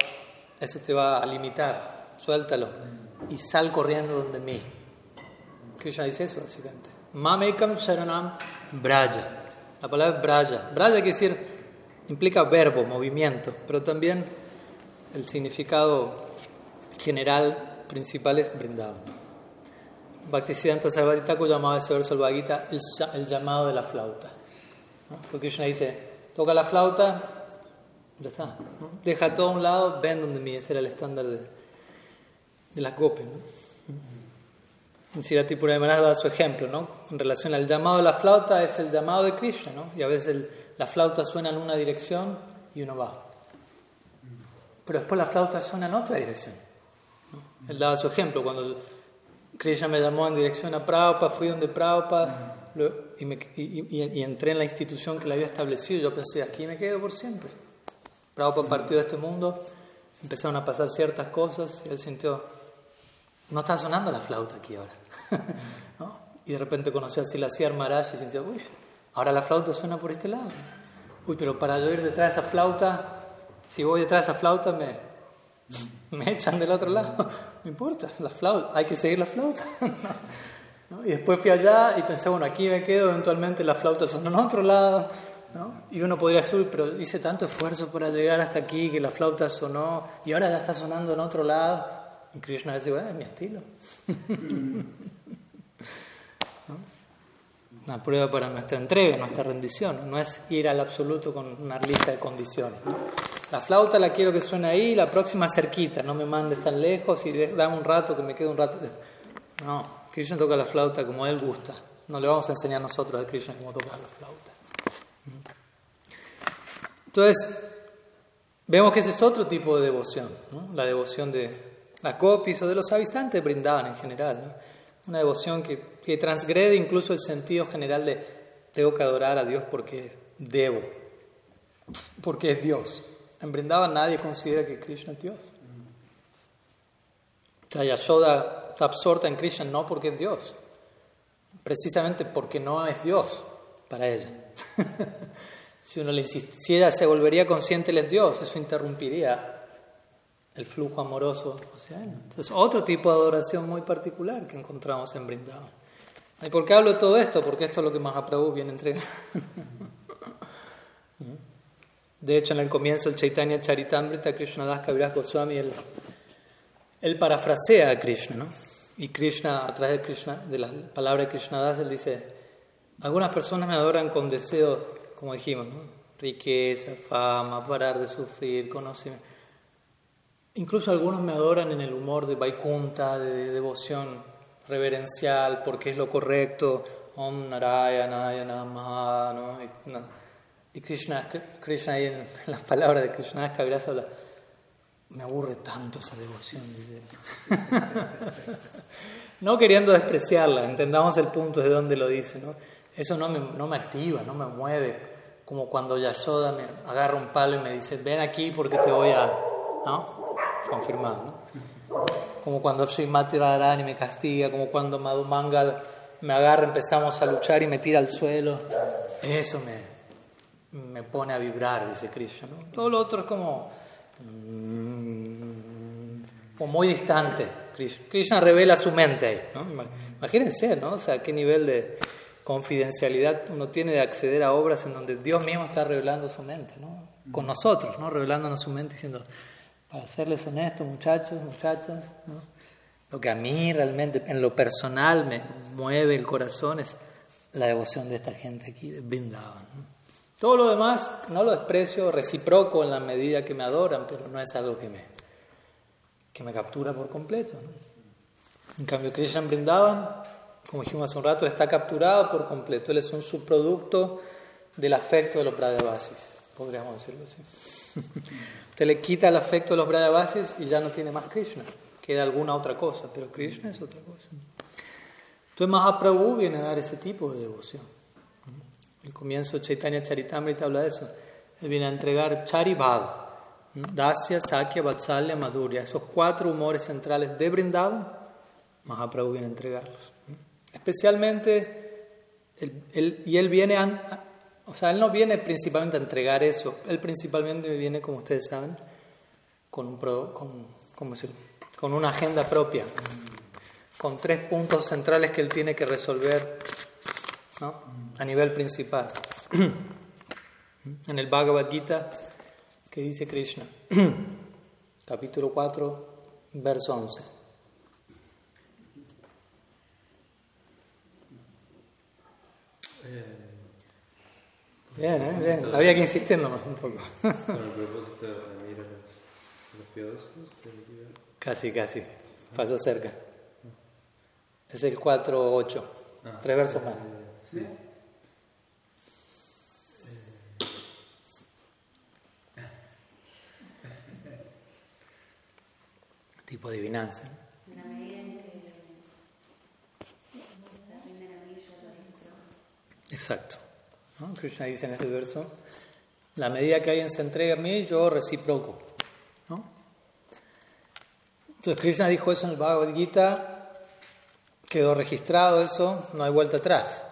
eso te va a limitar. Suéltalo y sal corriendo donde mí. Krishna dice eso, básicamente. Mamekam Sharanam Braja. La palabra es Braja. Braja quiere decir, implica verbo, movimiento, pero también el significado general principal es Brindavan. Bhaktisiddhanta Sarvati Thakur llamaba ese verso el Bhagavad el, llamado de la flauta. Porque Krishna dice, toca la flauta, ya está. Deja todo a un lado, ven donde mí. Ese era el estándar de, de las gopes. ¿no? Sirati Puramananda da su ejemplo, ¿no? En relación al llamado de la flauta es el llamado de Krishna, ¿no? Y a veces la flauta suena en una dirección y uno va. Pero después la flauta suena en otra dirección. Él daba su ejemplo, cuando Krishna me llamó en dirección a Prabhupada, fui donde Prabhupada y, entré en la institución que le había establecido. Yo pensé, aquí me quedo por siempre. Prabhupada partió de este mundo, empezaron a pasar ciertas cosas y él sintió, no está sonando la flauta aquí ahora. Y de repente conoció a Silasiyar Maharaj y sintió, uy, ahora la flauta suena por este lado. Uy, pero para yo ir detrás de esa flauta, si voy detrás de esa flauta me, me echan del otro lado. No importa, la flauta, hay que seguir la flauta. Y después fui allá y pensé, bueno, aquí me quedo, eventualmente la flauta sonó en otro lado. Y uno podría subir, pero hice tanto esfuerzo para llegar hasta aquí que la flauta sonó y ahora ya está sonando en otro lado. Y Krishna dice, bueno, es mi estilo. Una prueba para nuestra entrega, nuestra rendición. No es ir al absoluto con una lista de condiciones. La flauta la quiero que suene ahí, la próxima cerquita, no me mandes tan lejos y dame un rato que me quede un rato. No, Krishna toca la flauta como él gusta. No le vamos a enseñar nosotros a Krishna cómo tocar la flauta. Entonces, vemos que ese es otro tipo de devoción, la devoción de la copis o de los habitantes brindaban en general. Una devoción que, que transgrede incluso el sentido general de tengo que adorar a Dios porque debo, porque es Dios. En Brindavan nadie considera que Krishna es Dios. O sea, Yashoda está absorta en Krishna no porque es Dios, precisamente porque no es Dios para ella. si, uno le si ella se volvería consciente, él es Dios, eso interrumpiría el flujo amoroso hacia él. Entonces, otro tipo de adoración muy particular que encontramos en Brindavan. ¿Y por qué hablo de todo esto? Porque esto es lo que Mahaprabhu viene a entregar. De hecho, en el comienzo del Chaitanya Charitamrita, Krishnadas Kaviraj Goswami, él, él, parafrasea a Krishna, ¿no? Y Krishna, a través de, Krishna, de la palabra de Krishnadas, él dice, algunas personas me adoran con deseos, como dijimos, ¿no? riqueza, fama, parar de sufrir, conocimiento. Incluso algunos me adoran en el humor de Vaikunta, de, devoción reverencial, porque es lo correcto, Om Narayana, Namaha, ¿no? Y Krishna, Krishna ahí en las palabras de Krishna Kaviraj habla, me aburre tanto esa devoción, dice no queriendo despreciarla, entendamos el punto de donde lo dice, ¿no? Eso no me, no me activa, no me mueve, como cuando Yashoda me agarra un palo y me dice, ven aquí porque te voy a... ¿no? Confirmado, ¿no? Como cuando Srimati Radharani me castiga, como cuando Madhumangal me agarra, empezamos a luchar y me tira al suelo. Eso me, me pone a vibrar, dice Krishna. Todo lo otro es como, mm, como muy distante. Krishna. Krishna revela su mente ahí, ¿no? Imagínense, ¿no? O sea, qué nivel de confidencialidad uno tiene de acceder a obras en donde Dios mismo está revelando su mente, ¿no? Con nosotros, ¿no? Revelándonos su mente diciendo, para serles honestos, muchachos, muchachas, ¿no? Lo que a mí realmente, en lo personal, me mueve el corazón es la devoción de esta gente aquí, de Vrindavan. Todo lo demás no lo desprecio, reciproco en la medida que me adoran, pero no es algo que me, que me captura por completo. En cambio, Krishna Brindavan, como dijimos hace un rato, está capturado por completo. Él es un subproducto del afecto de los Brajavasis, podríamos decirlo así. Usted le quita el afecto de los Brajavasis y ya no tiene más Krishna. Queda alguna otra cosa, pero Krishna es otra cosa. Entonces Mahaprabhu viene a dar ese tipo de devoción. El comienzo Chaitanya Charitamrita habla de eso. Él viene a entregar Charibhav, Dasya, Sakya, Vatsalya, Madhurya. Esos cuatro humores centrales de Vrindavan, Mahaprabhu viene a entregarlos. Especialmente, y él viene a, o sea, él no viene principalmente a entregar eso, él principalmente viene, como ustedes saben, con, un con, con una agenda propia, con tres puntos centrales que él tiene que resolver ¿no? a nivel principal. En el Bhagavad Gita, que dice Krishna, capítulo 4, verso 11. Bien, ¿eh? bien. Había que insistir nomás un poco. Con el propósito de unir a los piadosos. Casi, casi. Pasó cerca. Es el 4-8. Ah, Tres versos más. ¿Sí? tipo adivinanza. Exacto. Krishna dice en ese verso, la medida que alguien se entrega a mí, yo reciproco. Entonces Krishna dijo eso en el Bhagavad Gita, quedó registrado eso, no hay vuelta atrás.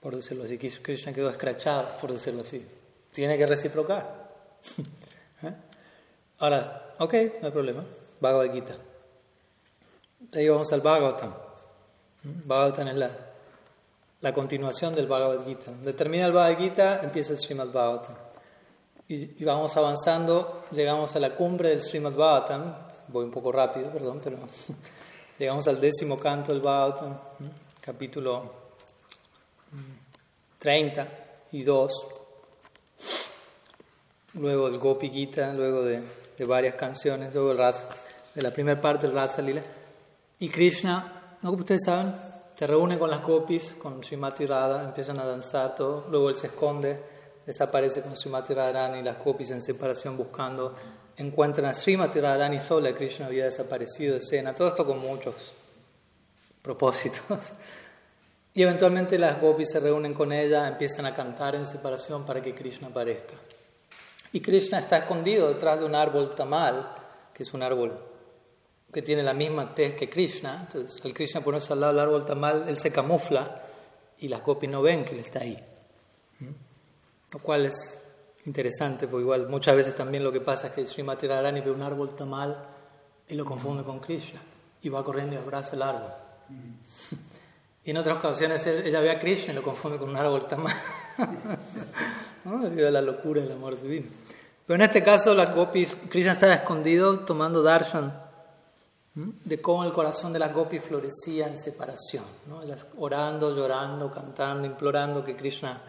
Por decirlo así, Krishna quedó escrachado, por decirlo así. Tiene que reciprocar. ¿Eh? Ahora, ok, no hay problema. Bhagavad Gita. De ahí vamos al Bhagavatam. Bhagavatam es la, la continuación del Bhagavad Gita. Donde termina el Bhagavad Gita, empieza el Srimad Bhagavatam. Y, vamos avanzando, llegamos a la cumbre del Srimad Bhagavatam. Voy un poco rápido, perdón, pero llegamos al décimo canto del Bhagavatam, capítulo 32. Luego el Gopi Gita, luego de, de varias canciones, luego el Rasa de la primera parte del Rasa Lila. Y Krishna, ¿no? como ustedes saben, se reúne con las gopis, con Srimati Radha, empiezan a danzar todo, luego él se esconde, desaparece con Srimati Radharani y las gopis en separación buscando, encuentran a Srimati Radharani sola, Krishna había desaparecido de escena, todo esto con muchos propósitos. Y eventualmente las gopis se reúnen con ella, empiezan a cantar en separación para que Krishna aparezca. Y Krishna está escondido detrás de un árbol tamal, que es un árbol que tiene la misma tez que Krishna. Entonces, al Krishna ponerse al lado del árbol tamal, él se camufla y las gopis no ven que él está ahí. ¿Mm? Lo cual es interesante, porque igual muchas veces también lo que pasa es que Srimati Radharani ve un árbol tamal y lo confunde con Krishna y va corriendo y abraza el árbol. Y en otras ocasiones ella ve a Krishna y lo confunde con un árbol tamal. ¿No? La locura del amor divino. Pero en este caso, las gopis, Krishna estaba escondido tomando darshan de cómo el corazón de las gopis florecía en separación, ¿no? Ellas orando, llorando, cantando, implorando que Krishna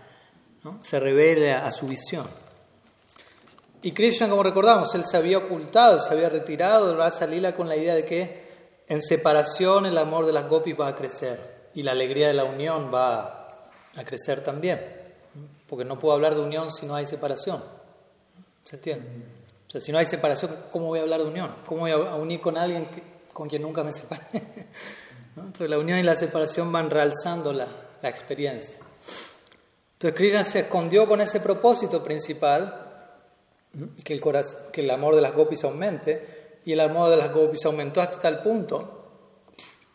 se revele a, su visión. Y Krishna, como recordamos, él se había ocultado, se había retirado de Rasa Lila con la idea de que en separación el amor de las gopis va a crecer y la alegría de la unión va a crecer también, porque no puedo hablar de unión si no hay separación. ¿Se entiende? O sea, si no hay separación, ¿cómo voy a hablar de unión? ¿Cómo voy a unir con alguien que, con quien nunca me separé. Entonces la unión y la separación van realzando la, la experiencia. Entonces Krishna se escondió con ese propósito principal, que el, corazón, que el amor de las gopis aumente, y el amor de las gopis aumentó hasta tal punto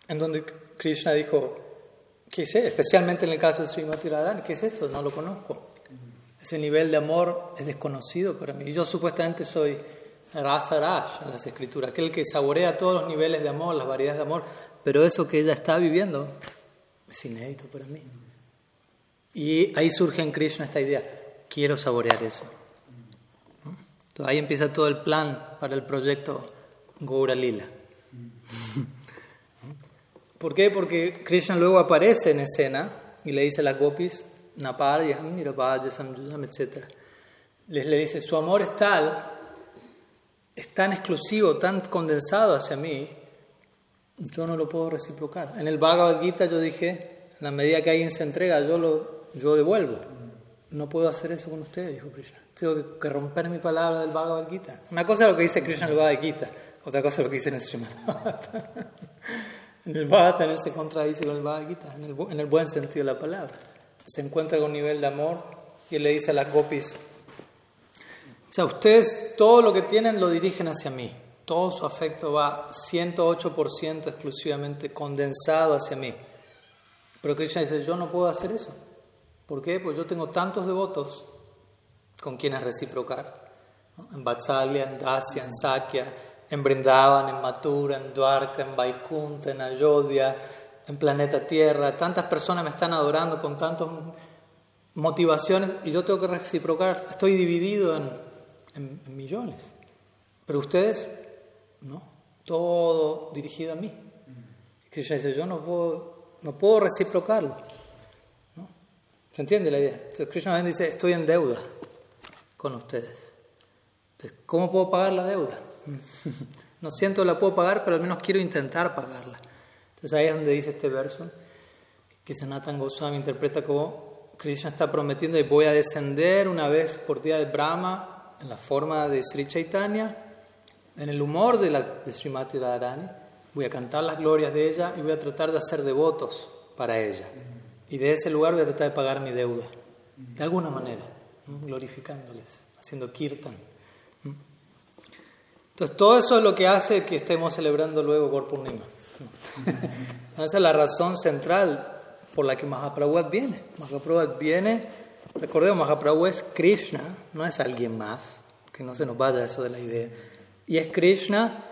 en donde Krishna dijo, ¿qué es Especialmente en el caso de Srimati Radharani, ¿qué es esto? No lo conozco. Ese nivel de amor es desconocido para mí. Yo supuestamente soy rasa rash en las escrituras, aquel que saborea todos los niveles de amor, las variedades de amor, pero eso que ella está viviendo es inédito para mí. Y ahí surge en Krishna esta idea, quiero saborear eso. Entonces ahí empieza todo el plan para el proyecto Gaura Lila. ¿Por qué? Porque Krishna luego aparece en escena y le dice a las gopis, Naparyaham, Nirapayasam, etc. Les le dice, su amor es tal, es tan exclusivo, tan condensado hacia mí, yo no lo puedo reciprocar. En el Bhagavad Gita yo dije, en la medida que alguien se entrega, yo lo yo devuelvo. No puedo hacer eso con ustedes, dijo Krishna. Tengo que romper mi palabra del Bhagavad Gita. Una cosa es lo que dice Krishna en el Bhagavad Gita, otra cosa es lo que dice en el Srimad En el Bhagavad también se contradice con el Bhagavad Gita, en el, en el buen sentido de la palabra. Se encuentra con un nivel de amor y él le dice a las gopis, sea, ustedes todo lo que tienen lo dirigen hacia mí. Todo su afecto va 108% exclusivamente condensado hacia mí. Pero Krishna dice, yo no puedo hacer eso. ¿Por qué? Pues yo tengo tantos devotos con quienes reciprocar. En Vatsalya, en Dasya, en Sakya, en Brindavan, en Mathura, en Dwarka, en Vaikunta, en Ayodhya, en Planeta Tierra. Tantas personas me están adorando con tantas motivaciones y yo tengo que reciprocar. Estoy dividido en, millones. Pero ustedes, no. Todo dirigido a mí. Krishna dice, yo no puedo, no puedo reciprocarlo. ¿Se entiende la idea? Entonces Krishna dice, estoy en deuda con ustedes. Entonces, ¿cómo puedo pagar la deuda? no siento la puedo pagar, pero al menos quiero intentar pagarla. Entonces ahí es donde dice este verso, que Sanatan Goswami interpreta como Krishna está prometiendo y voy a descender una vez por día de Brahma en la forma de Sri Chaitanya, en el humor de, la, de Srimati Radharani, voy a cantar las glorias de ella y voy a tratar de hacer devotos para ella. Y de ese lugar voy a tratar de pagar mi deuda, de alguna manera, glorificándoles, haciendo kirtan. Entonces, todo eso es lo que hace que estemos celebrando luego Gorpurnima. Esa es la razón central por la que Mahaprabhu viene. Mahaprabhu viene, recordemos, Mahaprabhu es Krishna, no es alguien más, que no se nos vaya eso de la idea. Y es Krishna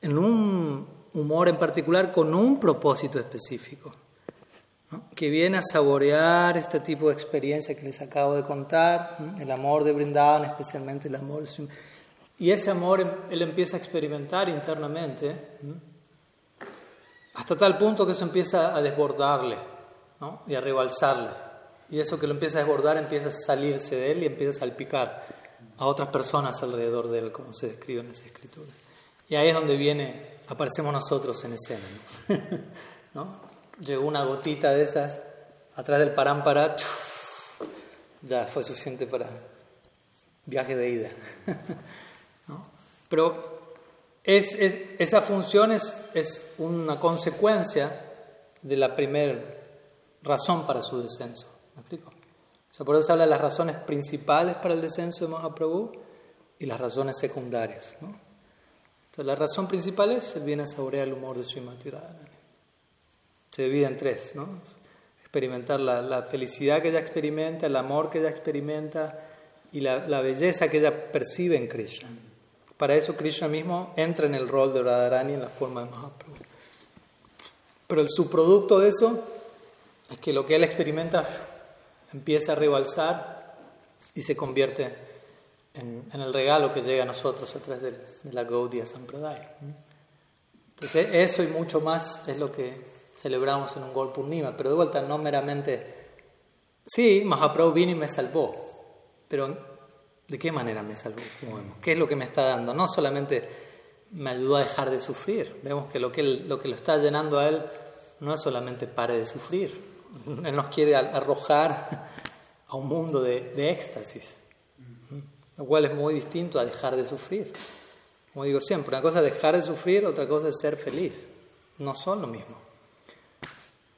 en un humor en particular con un propósito específico que viene a saborear este tipo de experiencia que les acabo de contar, el amor de Brindavan, especialmente el amor. Y ese amor em, él empieza a experimentar internamente, hasta tal punto que eso empieza a desbordarle y a rebalsarle. Y eso que lo empieza a desbordar empieza a salirse de él y empieza a salpicar a otras personas alrededor de él, como se describe en esa escritura. Y ahí es donde viene, aparecemos nosotros en escena. ¿no? llegó una gotita de esas atrás del parámpara, ya fue suficiente para viaje de ida. Pero es, esa función es, una consecuencia de la primera razón para su descenso. ¿Me explico? por eso se habla de las razones principales para el descenso de Mahaprabhu y las razones secundarias. Entonces, la razón principal es el bien a saborear el humor de Srimati Radharani se divide en tres, ¿no? Experimentar la, felicidad que ella experimenta, el amor que ella experimenta y la, belleza que ella percibe en Krishna. Para eso Krishna mismo entra en el rol de Radharani en la forma de Mahaprabhu. Pero el subproducto de eso es que lo que él experimenta empieza a rebalsar y se convierte en, el regalo que llega a nosotros a través de, la Gaudiya Sampradaya. Entonces eso y mucho más es lo que celebramos en un Gol Purnima, pero de vuelta no meramente, sí, Mahaprabhu vino y me salvó, pero ¿de qué manera me salvó? ¿Qué es lo que me está dando? No solamente me ayudó a dejar de sufrir, vemos que lo que, lo, que lo está llenando a él no es solamente pare de sufrir, él nos quiere arrojar a un mundo de, éxtasis, lo cual es muy distinto a dejar de sufrir. Como digo siempre, una cosa es dejar de sufrir, otra cosa es ser feliz. No son lo mismo.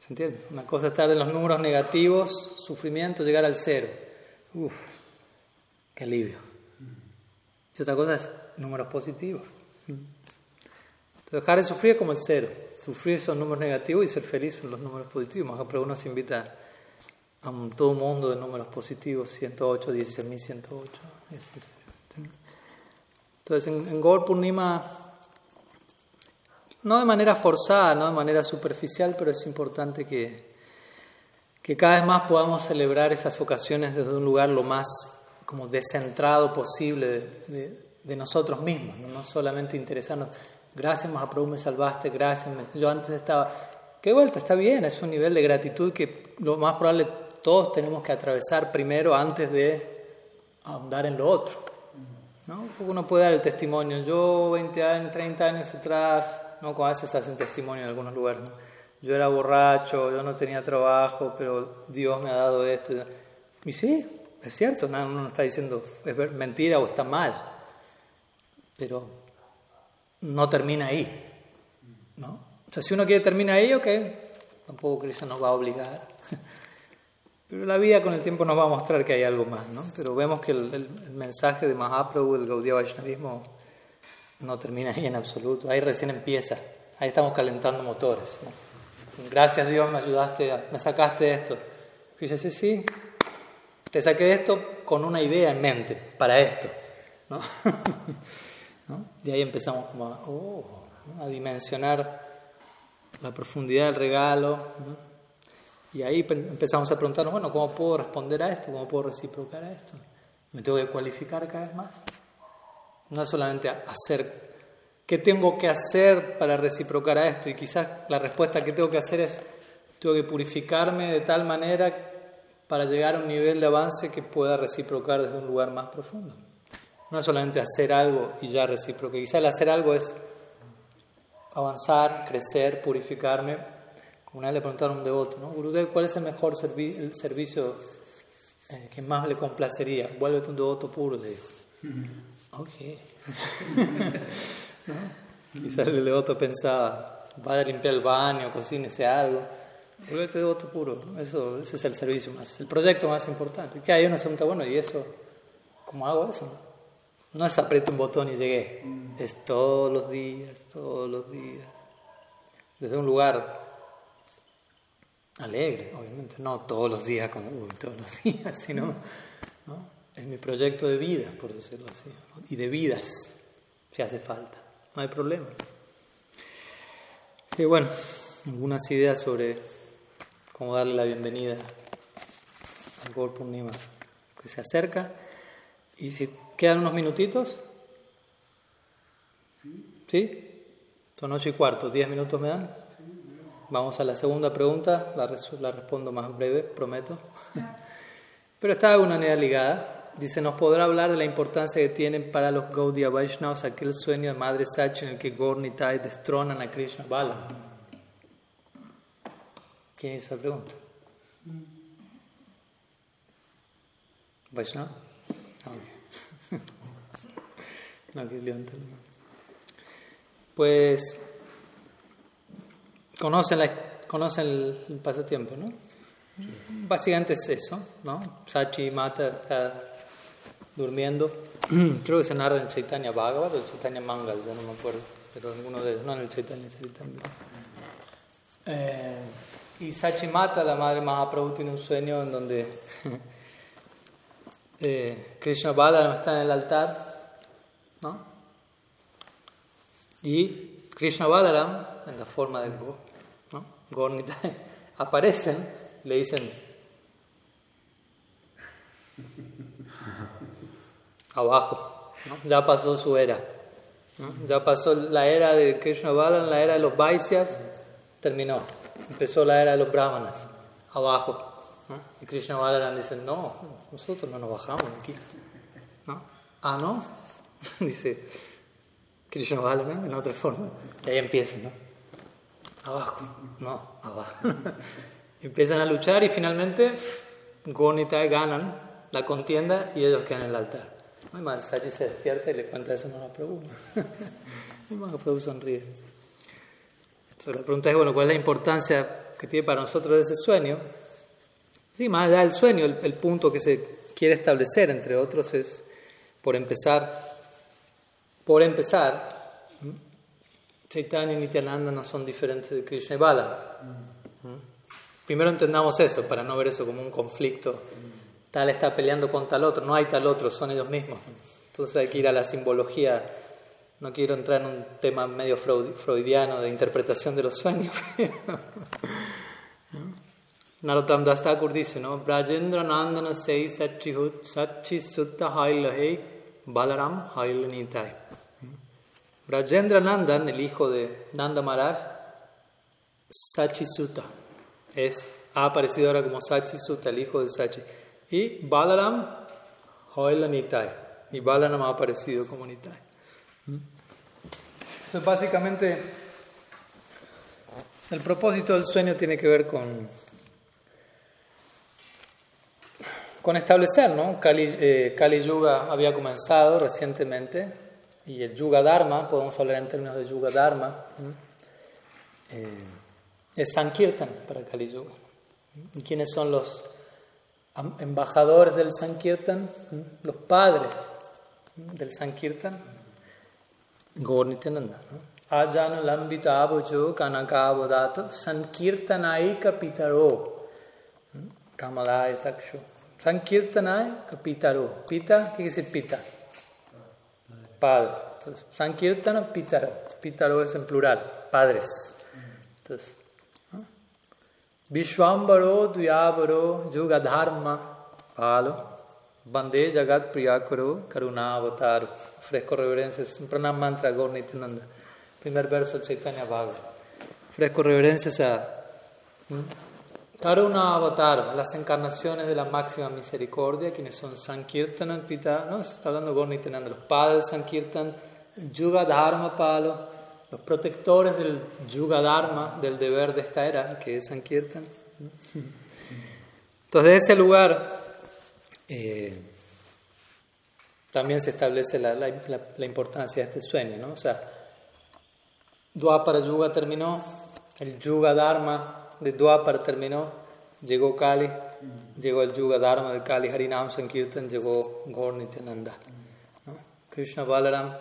¿Se entiende? Una cosa es estar en los números negativos, sufrimiento, llegar al cero. Uf, qué alivio. Y otra cosa es números positivos. Entonces, dejar de sufrir como el cero. Sufrir son números negativos y ser feliz son los números positivos. Uno se invita a un, todo un mundo de números positivos, 108, 16.108. Entonces en, en Gaur Purnima, no de manera forzada, no de manera superficial, pero es importante que, que cada vez más podamos celebrar esas ocasiones desde un lugar lo más como descentrado posible de, nosotros mismos, ¿no? solamente interesarnos, gracias Mahaprabhu me salvaste, gracias, yo antes estaba, qué vuelta, está bien, es un nivel de gratitud que lo más probable todos tenemos que atravesar primero antes de ahondar en lo otro. ¿no? Uno puede dar el testimonio, yo 20 años, 30 años atrás, ¿no? a veces hacen testimonio en algunos lugares, yo era borracho, yo no tenía trabajo, pero Dios me ha dado esto. Y sí, es cierto, uno no está diciendo es mentira o está mal, pero no termina ahí. ¿no? O sea, si uno quiere terminar ahí, ok, tampoco Cristo nos va a obligar. Pero la vida con el tiempo nos va a mostrar que hay algo más, ¿no? Pero vemos que el, mensaje de Mahaprabhu, el Gaudiya Vaishnavismo, no termina ahí en absoluto. Ahí recién empieza. Ahí estamos calentando motores. Gracias Dios, me ayudaste, me sacaste esto. Y dice, sí, sí, te saqué esto con una idea en mente, para esto. ¿no? Y ahí empezamos como a, oh, a, dimensionar la profundidad del regalo. Y ahí empezamos a preguntarnos, bueno, ¿cómo puedo responder a esto? ¿Cómo puedo reciprocar a esto? ¿Me tengo que cualificar cada vez más? No solamente hacer, ¿qué tengo que hacer para reciprocar a esto? Y quizás la respuesta que tengo que hacer es, tengo que purificarme de tal manera para llegar a un nivel de avance que pueda reciprocar desde un lugar más profundo. No es solamente hacer algo y ya reciprocar. Quizá el hacer algo es avanzar, crecer, purificarme. Como una vez le preguntaron a un devoto, ¿no? Gurudev, ¿cuál es el mejor el servicio eh, que más le complacería? Vuélvete un devoto puro, le dijo. Ok. Quizás el devoto pensaba, vaya a limpiar el baño, cocínese algo. Volverte devoto puro, eso, ese es el servicio más, el proyecto más importante. Que hay una pregunta, bueno, ¿y eso? ¿Cómo hago eso? No es aprieto un botón y llegué, es todos los días, todos los días. Desde un lugar alegre, obviamente, no todos los días como uy, todos los días, sino ¿no? es mi proyecto de vida, por decirlo así, y de vidas, si hace falta, no hay problema. Sí, bueno, algunas ideas sobre cómo darle la bienvenida al Gol Purnima que se acerca. Y si quedan unos minutitos, ¿sí? Son ocho y cuarto, diez minutos me dan. Vamos a la segunda pregunta, la, la respondo más breve, prometo. Pero está de una manera ligada. Dice, ¿nos podrá hablar de la importancia que tienen para los Gaudiya Vaishnavas aquel sueño de Madre Sachi en el que Gornitai destronan a Krishna Bala? ¿Quién hizo esa pregunta? ¿Vaishnava? Pues conocen, la, conocen el, pasatiempo, ¿no? Básicamente es eso, ¿no? Sachi Mata está durmiendo. Creo que se narra en Chaitanya Bhagavad o en Chaitanya Mangal, ya no me acuerdo, pero alguno de ellos, no en el Chaitanya Chaitanya. Eh, y Sachimata, la madre Mahaprabhu, tiene un sueño en donde eh, Krishna Balaram está en el altar, ¿no? Y Krishna Balaram, en la forma del Go, ¿no? Gornita, aparecen, le dicen, abajo, ¿no? ya pasó su era, ya pasó la era de Krishna Balaram, la era de los Vaisyas, terminó empezó la era de los brahmanas, abajo. Y Krishna Balaram dice, no, nosotros no nos bajamos aquí. ¿No? Ah, ¿no? dice Krishna Balaram en otra forma. Y ahí empiezan, ¿no? Abajo, no, abajo. Empiezan a luchar y finalmente Gonita ganan la contienda y ellos quedan en el altar. Y Sachi se despierta y le cuenta eso a Mahaprabhu. y Mahaprabhu sonríe la pregunta es, bueno, ¿cuál es la importancia que tiene para nosotros ese sueño? Sí, más allá del sueño, el, punto que se quiere establecer, entre otros, es, por empezar, por empezar, Chaitanya y Nityananda no son diferentes de Krishna y Bala. Primero entendamos eso, para no ver eso como un conflicto. Tal está peleando con tal otro, no hay tal otro, son ellos mismos. Entonces hay que ir a la simbología. No quiero entrar en un tema medio freudiano de interpretación de los sueños. Narottam Das Thakur dice, ¿no? Brajendra Nandana sei Sachi Sutta Hailahe Balaram Hailanitai. Brajendra Nandan, el hijo de Nanda Maharaj, Sachi Sutta, es, ha aparecido ahora como Sachi Sutta, el hijo de Sachi. Y Balaram Hailanitai. Y Balaram ha aparecido como Nitai. Entonces, básicamente, el propósito del sueño tiene que ver con con establecer, ¿no? Kali, eh, Yuga había comenzado recientemente y el Yuga Dharma, podemos hablar en términos de Yuga Dharma, eh, es Sankirtan para Kali Yuga. ¿Y quiénes son los embajadores del Sankirtan? Los padres del Sankirtan. Gornitananda. Ajana lambita abojo kanaka sankirtanaika pitaro kamalaya takshu. Sankirtanay Pitaro. Pita, ¿qué quiere decir pita? Padre. Entonces, Sankirtana Pitaro. Pitaro es en plural, padres. Entonces, Vishwambaro Duyabaro Yugadharma Palo Bande Jagat Avatar. Fresco reverencias, pranam mantra Gornitananda. Primer verso Chaitanya Bhagavad. Fresco reverencias a Karuna Avatar, las encarnaciones de la máxima misericordia, quienes son Sankirtan, Pita, no, se está hablando Gornitananda, los padres Sankirtan, Yuga Dharma Palo, los protectores del Yuga Dharma, del deber de esta era, que es Sankirtan. Entonces, de ese lugar eh, también se establece la, la, la, importancia de este sueño, ¿no? O sea, Dwapara Yuga terminó, el Yuga Dharma de Dwapar terminó, llegó Kali, llegó el Yuga Dharma del Kali Harinam Sankirtan, llegó Gaur Nityananda. ¿no? Krishna Balaram.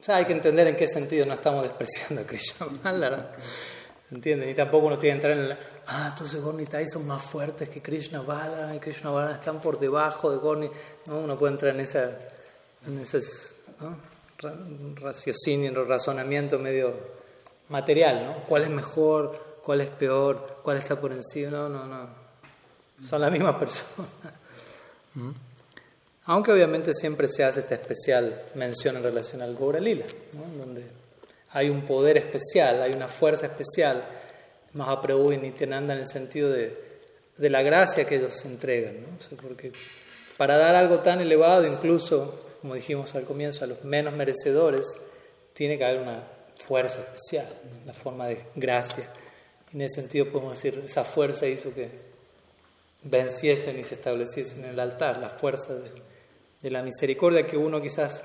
O sea, hay que entender en qué sentido no estamos despreciando a Krishna Balaram. ¿Entienden? Y tampoco uno tiene que entrar en la. Ah, entonces Gaur son más fuertes que Krishna Balaram y Krishna Balaram están por debajo de Gaur No, uno puede entrar en, esa, en ese ¿no? raciocinio, razonamiento medio material, ¿no? ¿Cuál es mejor? ¿Cuál es peor? ¿Cuál está por encima? No, no, no. Son las mismas personas. Aunque obviamente siempre se hace esta especial mención en relación al Gaura Lila, ¿no? donde hay un poder especial, hay una fuerza especial, Mahaprabhu y Nityananda en el sentido de, de la gracia que ellos entregan. ¿no? porque para dar algo tan elevado, incluso, como dijimos al comienzo, a los menos merecedores, tiene que haber una fuerza especial, la forma de gracia. En ese sentido podemos decir, esa fuerza hizo que venciesen y se estableciesen en el altar, la fuerza de, la misericordia que uno quizás,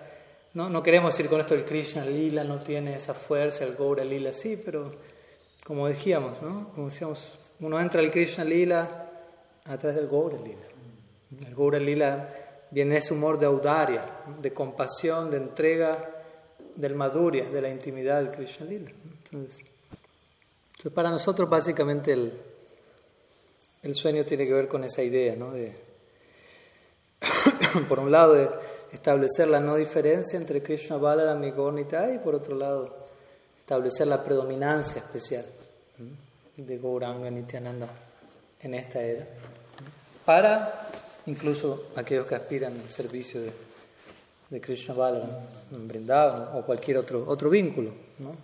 no, no queremos decir con esto el Krishna Lila no tiene esa fuerza, el Gaura Lila sí, pero como decíamos, ¿no? como decíamos, uno entra al Krishna Lila a través del Gaura Lila. El Gaura Lila viene ese humor de audaria, de compasión, de entrega del Madhurya, de la intimidad del Krishna Lila. Entonces, para nosotros básicamente el, el sueño tiene que ver con esa idea, ¿no? De, por un lado, de establecer la no diferencia entre Krishna Balaram y Gaurnita y por otro lado, establecer la predominancia especial de Gauranga Nityananda en esta era, para incluso aquellos que aspiran al servicio de de Krishna Balaram en o cualquier otro, otro vínculo. ¿no?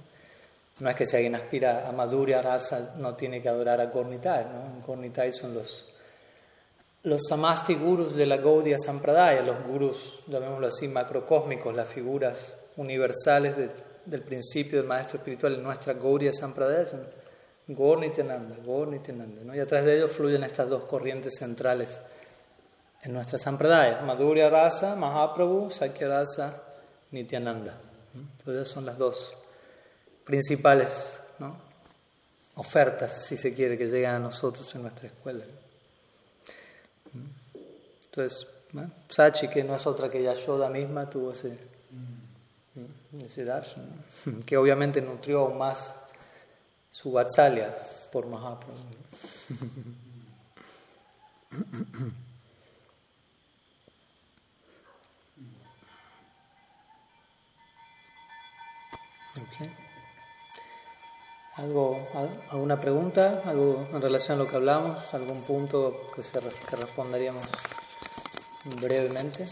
no es que si alguien aspira a Madhurya Rasa no tiene que adorar a Gornitai. ¿no? Gornitai son los, los samasti gurus de la Gaudiya Sampradaya, los gurus, llamémoslo así, macrocósmicos, las figuras universales del principio del maestro espiritual en nuestra Gaudiya Sampradaya son Gornitananda, Gornitananda. ¿no? Y atrás de ellos fluyen estas dos corrientes centrales en nuestra sampradaya, Madhurya Rasa, Mahaprabhu, Sakya Rasa, Nityananda. Entonces son las dos principales ofertas, si se quiere, que llegan a nosotros en nuestra escuela. Entonces, Sachi, que no es otra que Yashoda misma, tuvo ese, ese darshan, que obviamente nutrió aún más su Vatsalya por Mahaprabhu. Okay. ¿Algo, ¿Alguna pregunta? ¿Algo en relación a lo que hablamos? ¿Algún punto que, se, responderíamos brevemente?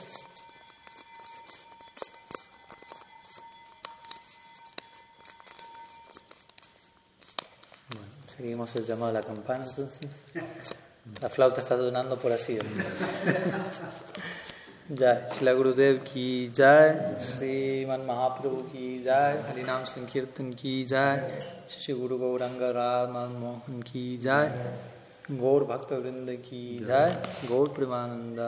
Bueno, seguimos el llamado de la campana entonces. La flauta está sonando por así. जय श्री गुरुदेव की जय श्रीमन महाप्रभु की जय हरिनाम संकीर्तन की जय, श्री गुरु गौरंग राम मोहन की जय, गौर भक्त वृंद की जय, गौर प्रेमानंद